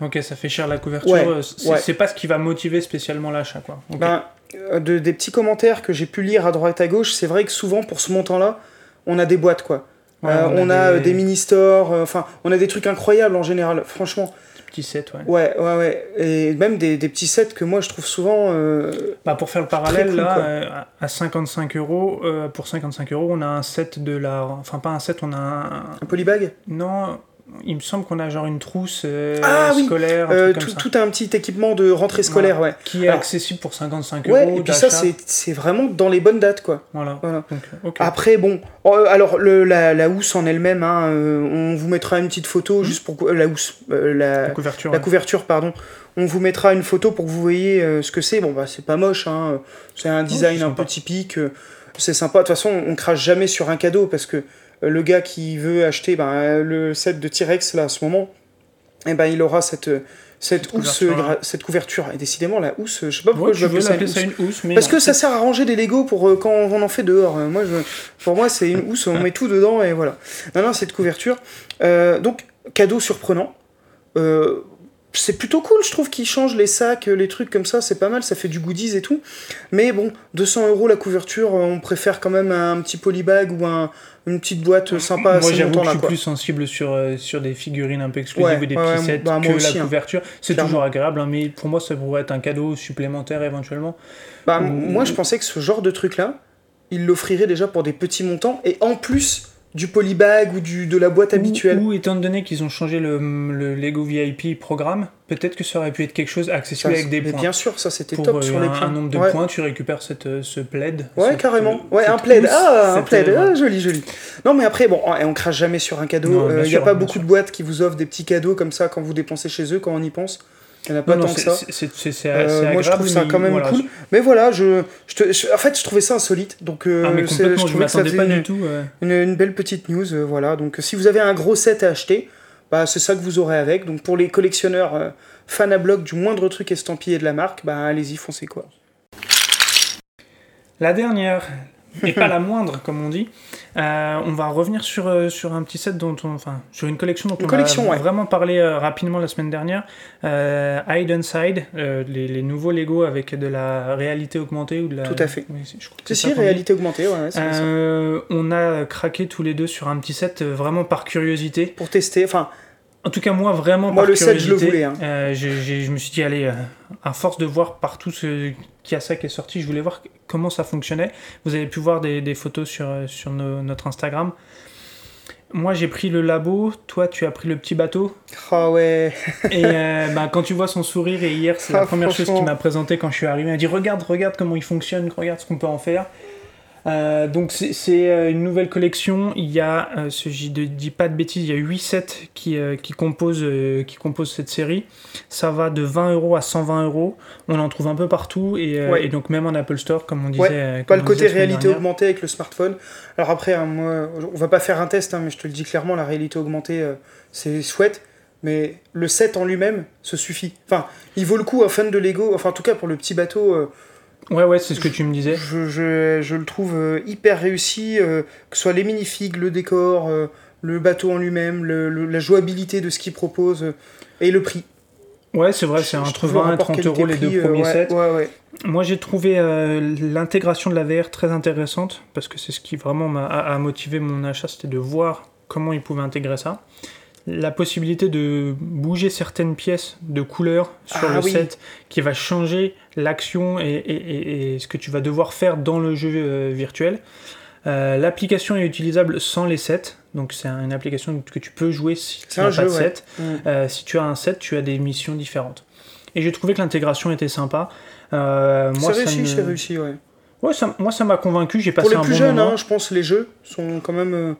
Ok, ça fait cher la couverture. Ouais, euh, C'est ouais. pas ce qui va motiver spécialement l'achat, quoi. Ben, euh, de, des petits commentaires que j'ai pu lire à droite à gauche, c'est vrai que souvent, pour ce montant-là, on a des boîtes, quoi. Ouais, Euh, on, a, des, mini-stores, euh, enfin, on a des trucs incroyables en général, franchement. petits sets, ouais. Ouais, ouais, ouais. Et même des, des petits sets que moi, je trouve souvent. euh, Bah, pour faire le parallèle, cool, là, à à 55 euros, pour 55 euros, on a un set de la. Enfin, pas un set, on a un. un polybag? Non, il me semble qu'on a genre une trousse euh, Ah oui, scolaire, Euh, comme tout, ça, tout un petit équipement de rentrée scolaire, ouais. qui est Alors- accessible pour 55 Ouais, euros. et puis ça, c'est vraiment dans les bonnes dates, quoi. Voilà. Voilà. Donc, euh. Après, bon, euh, alors le, la, la housse en elle-même, hein, on vous mettra une petite photo juste pour la housse, euh, la, la couverture. la ouais. couverture, pardon. On vous mettra une photo pour que vous voyez ce que c'est. Bon, bah, c'est pas moche, hein. C'est un design c'est un sympa. peu typique. C'est sympa. De toute façon, on crache jamais sur un cadeau parce que le gars qui veut acheter ben, euh, le set de T-Rex, là, à ce moment, eh ben, il aura cette, euh, cette, Cette housse, couverture, euh, cette couverture. Et décidément, la housse, je sais pas pourquoi Ouais, je veux ça une ça une housse, mais Parce non, que ça sert à ranger des Lego pour euh, quand on en fait dehors. Euh, Moi, je, pour moi, c'est une housse, on met tout dedans et voilà. Non, non, cette couverture. Euh, donc, cadeau surprenant. Euh, c'est plutôt cool, je trouve, qu'ils changent les sacs, les trucs comme ça, c'est pas mal, ça fait du goodies et tout. Mais bon, 200 euros la couverture, euh, on préfère quand même un petit polybag ou un, une petite boîte sympa Moi, j'avoue que je suis plus sensible sur, euh, sur des figurines un peu exclusives Ouais, ou des ouais, petits ouais, sets bah, que aussi, la hein. couverture. C'est toujours agréable, hein, mais pour moi, ça pourrait être un cadeau supplémentaire éventuellement. Bah, Ou- Moi, je pensais que ce genre de truc-là, il l'offrirait déjà pour des petits montants et en plus du polybag ou du, de la boîte habituelle. Ou, ou étant donné qu'ils ont changé le, le Lego VIP programme, peut-être que ça aurait pu être quelque chose accessible Ça, avec des points. Bien sûr, ça c'était top euh, sur les un, points. un nombre de Ouais. points, tu récupères cette, euh, ce plaid. Ouais, cette, carrément. euh, Ouais, cette un plaid. Ah, un plaid. Ah, joli, joli. Non, mais après, bon, et on crache jamais sur un cadeau. Il n'y a pas beaucoup sûr. de boîtes qui vous offrent des petits cadeaux comme ça quand vous dépensez chez eux, quand on y pense. Il n'y en a pas non, non, tant que ça. c'est- Euh, moi, je trouve ça quand même voilà, cool. Mais voilà, je, je, te- je- en fait, je trouvais ça insolite. Donc, euh, Ah, mais je trouvais que ça pas du une, tout. une, une belle petite news. euh, voilà. Donc, si vous avez un gros set à acheter, bah, c'est ça que vous aurez avec. Donc, pour les collectionneurs fans à bloc du moindre truc estampillé de la marque, bah, allez-y, foncez quoi. La dernière, et pas la moindre, comme on dit. Euh, on va revenir sur, euh, sur un petit set dont on, enfin, sur une collection dont Une on collection, a ouais. vraiment parlé euh, rapidement la semaine dernière. Euh, Hide and Side, euh, les, les nouveaux Lego avec de la réalité augmentée ou de la. Tout à fait. Oui, je crois que si, réalité augmentée, ouais, ça. On a craqué tous les deux sur un petit set vraiment par curiosité. Pour tester, enfin, En tout cas, moi, vraiment Moi, par le set, je le curiosité, voulais, hein. euh, je me suis dit, allez, euh, à force de voir partout ce qu'il y a ça qui est sorti, je voulais voir comment ça fonctionnait. Vous avez pu voir des, des photos sur, euh, sur nos- notre Instagram. Moi, j'ai pris le labo, toi, tu as pris le petit bateau. ah ouais. Et euh, bah, quand tu vois son sourire, et hier, c'est la Ah, première chose qu'il m'a présenté quand je suis arrivé. Il m'a dit Regarde, regarde comment il fonctionne, regarde ce qu'on peut en faire. Euh, donc, c'est- euh, une nouvelle collection. Il y a, euh, si je ne dis pas de bêtises, il y a 8 sets qui, euh, qui, composent, qui composent cette série. Ça va de 20 euros à 120 euros. On en trouve un peu partout. Et, Ouais. et donc, même en Apple Store, comme on disait. Ouais, Pas le côté réalité dernière. augmentée avec le smartphone. Alors après, hein, moi, on va pas faire un test, hein, mais je te le dis clairement, la réalité augmentée, c'est chouette. Mais le set en lui-même, ce suffit. Enfin, il vaut le coup, un fan de Lego, enfin en tout cas pour le petit bateau, euh, Ouais, ouais, c'est ce que tu me disais. je, je- je le trouve euh, hyper réussi, euh, que ce soit les minifigs, le décor, euh, le bateau en lui-même, le- le- la jouabilité de ce qu'il propose, euh, et le prix. Ouais, c'est vrai, c'est entre trouve le 20 et rapport 30 euros les deux premiers ouais, sets. Ouais, ouais. Moi, j'ai trouvé l'intégration de la VR très intéressante parce que c'est ce qui vraiment m'a a, a motivé mon achat, c'était de voir comment ils pouvaient intégrer ça. La possibilité de bouger certaines pièces de couleur sur Ah le oui. set qui va changer l'action et, et- et- et ce que tu vas devoir faire dans le jeu euh, virtuel. Euh, L'application est utilisable sans les sets, donc c'est une application que tu peux jouer si tu n'as un pas jeu, de set. Mm. Euh, si tu as un set, tu as des missions différentes. Et j'ai trouvé que l'intégration était sympa. Moi, ça réussi, me- c'est réussi, ouais. Ouais, ça, moi, ça m'a convaincu. J'ai passé Pour les un plus bon jeunes, hein, je pense les jeux sont quand même.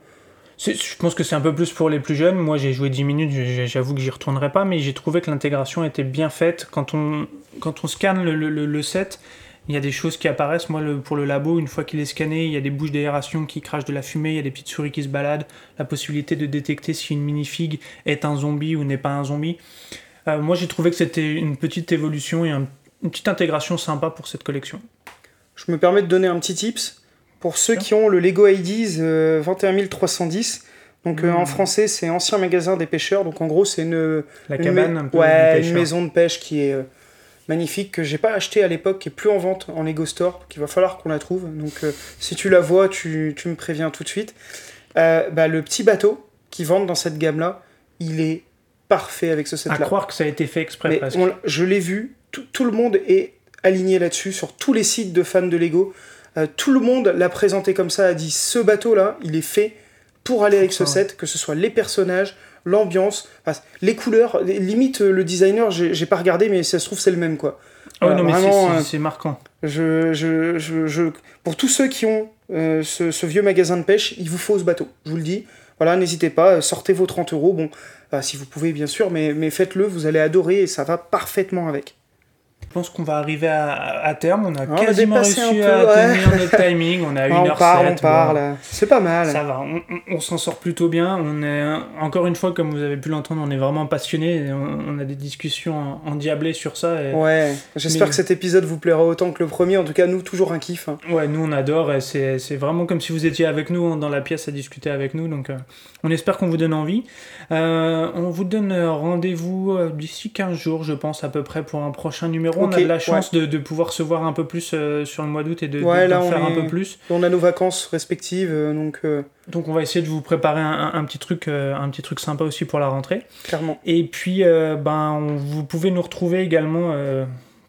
Je pense que c'est un peu plus pour les plus jeunes. Moi, j'ai joué 10 minutes. J'avoue que j'y retournerai pas, mais j'ai trouvé que l'intégration était bien faite. Quand on, quand on scanne le, le- le- set, il y a des choses qui apparaissent. Moi, pour le labo, une fois qu'il est scanné, il y a des bouches d'aération qui crachent de la fumée. Il y a des petites souris qui se baladent. La possibilité de détecter si une minifig est un zombie ou n'est pas un zombie. Euh, moi, j'ai trouvé que c'était une petite évolution et un- une petite intégration sympa pour cette collection. Je me permets de donner un petit tips pour ceux qui ont le Lego IDs euh, 21310. Donc euh, Mm. en français, c'est ancien magasin des pêcheurs. Donc en gros, c'est une, La une cabane, mai- un peu ouais, du une maison de pêche qui est euh, magnifique que j'ai pas acheté à l'époque, qui est plus en vente en Lego Store. qu'il va falloir qu'on la trouve. Donc euh, si tu la vois, tu, tu me préviens tout de suite. Euh, bah, le petit bateau qui vendent dans cette gamme-là, il est parfait avec ce À set-là. croire que ça a été fait exprès Mais on je l'ai vu, tout, tout le monde est aligné là-dessus, sur tous les sites de fans de Lego. Euh, tout le monde l'a présenté comme ça, a dit ce bateau-là, il est fait pour aller avec ce set, que ce soit les personnages, l'ambiance, enfin, les couleurs. Limite, euh, le designer, j'ai pas regardé, mais ça se trouve, c'est le même, quoi. Ah non, mais c'est- euh, c'est marquant. Je, je, je, je- Pour tous ceux qui ont euh, ce, ce vieux magasin de pêche, il vous faut ce bateau, je vous le dis. Voilà, n'hésitez pas, sortez vos 30 euros, bon, euh, si vous pouvez, bien sûr, mais, mais faites-le, vous allez adorer et ça va parfaitement avec. Pense qu'on va arriver à, à terme. On a On quasiment réussi à peu, ouais. tenir notre timing. On a Ah, 1h07. on parle, on parle, c'est pas mal. Ça va, on, s'en sort plutôt bien. On est, encore une fois, comme vous avez pu l'entendre, on est vraiment passionné. On, on a des discussions en- endiablées sur ça. Et, Ouais, j'espère Mais- que cet épisode vous plaira autant que le premier. En tout cas, nous, toujours un kiff. hein. Ouais, nous on adore et c'est c'est vraiment comme si vous étiez avec nous dans la pièce à discuter avec nous. Donc euh, on espère qu'on vous donne envie. Euh, on vous donne rendez-vous euh, d'ici 15 jours, je pense, à peu près pour un prochain numéro. on a de la chance de, de pouvoir se voir un peu plus euh, sur le mois d'août et de, de- Ouais, là, faire un peu plus. On a nos vacances respectives, euh, donc Donc on va essayer de vous préparer un, un- un petit truc, un petit truc sympa aussi pour la rentrée. clairement. Et puis, ben, on- vous pouvez nous retrouver également.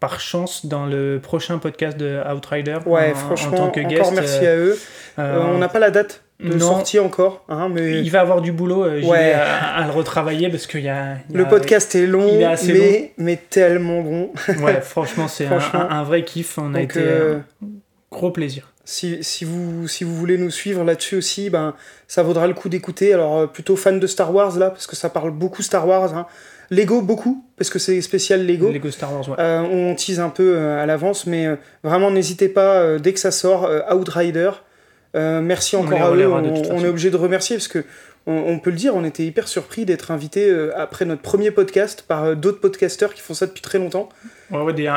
par chance dans le prochain podcast de Outrider Ouais, en, franchement, en tant que encore guest. merci euh, à eux. Euh, on n'a pas la date de non. sortie encore, hein, mais Il va avoir du boulot, euh, Ouais. à, à le retravailler parce qu'il y a. le podcast est long, il est assez mais, mais tellement bon. Ouais, franchement, c'est un, vrai kiff. On a Donc, été. euh, gros plaisir. si, si, vous, si vous voulez nous suivre là-dessus aussi, ben, ça vaudra le coup d'écouter. Alors, euh, plutôt fan de Star Wars, là, parce que ça parle beaucoup Star Wars. hein. Lego, beaucoup, parce que c'est spécial Lego. Lego Star Wars, ouais. Euh, on tease un peu à l'avance, mais vraiment n'hésitez pas, dès que ça sort, Outrider. Euh, merci encore à eux, on, est obligé de remercier parce que on, on peut le dire, on était hyper surpris d'être invité euh, après notre premier podcast par euh, d'autres podcasteurs qui font ça depuis très longtemps. Ouais, ouais, des-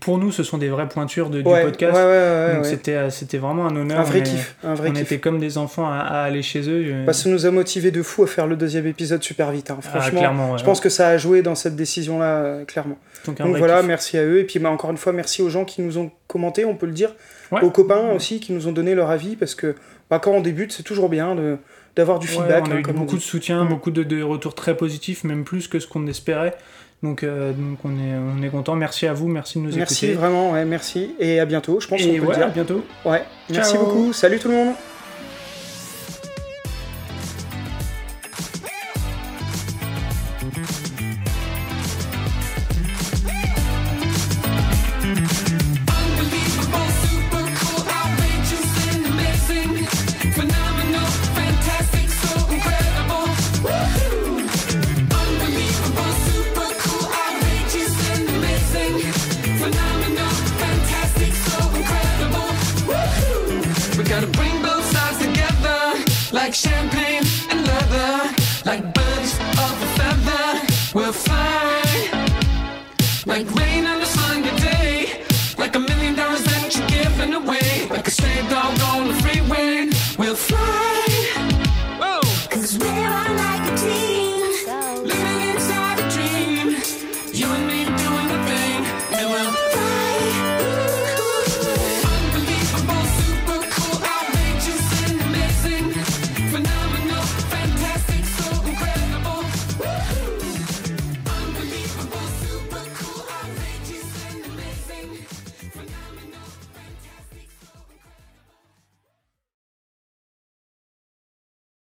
pour nous, ce sont des vraies pointures de, Ouais, du podcast. ouais, ouais, ouais, donc c'était, euh, c'était vraiment un honneur. Un vrai On est- kiff, un vrai on kiff. était comme des enfants à, à aller chez eux. Bah, ça nous a motivé de fou à faire le deuxième épisode super vite. hein. ah, Franchement, je pense que ça a joué dans cette décision-là, euh, clairement. Donc, Donc voilà, kiff. merci à eux. Et puis bah, encore une fois, merci aux gens qui nous ont commenté, on peut le dire. Aux copains aussi qui nous ont donné leur avis parce que bah, quand on débute, c'est toujours bien de, d'avoir du Ouais, feedback. on a hein, eu comme on beaucoup de soutien, Mm. beaucoup de, de retours très positifs, même plus que ce qu'on espérait. Donc, euh, donc on est, on est content. Merci à vous, merci de nous Merci écouter. vraiment, ouais, merci. Et à bientôt, je pense Et peut ouais, le à dire. bientôt. Ouais, merci Ciao. beaucoup. Salut tout le monde. Champagne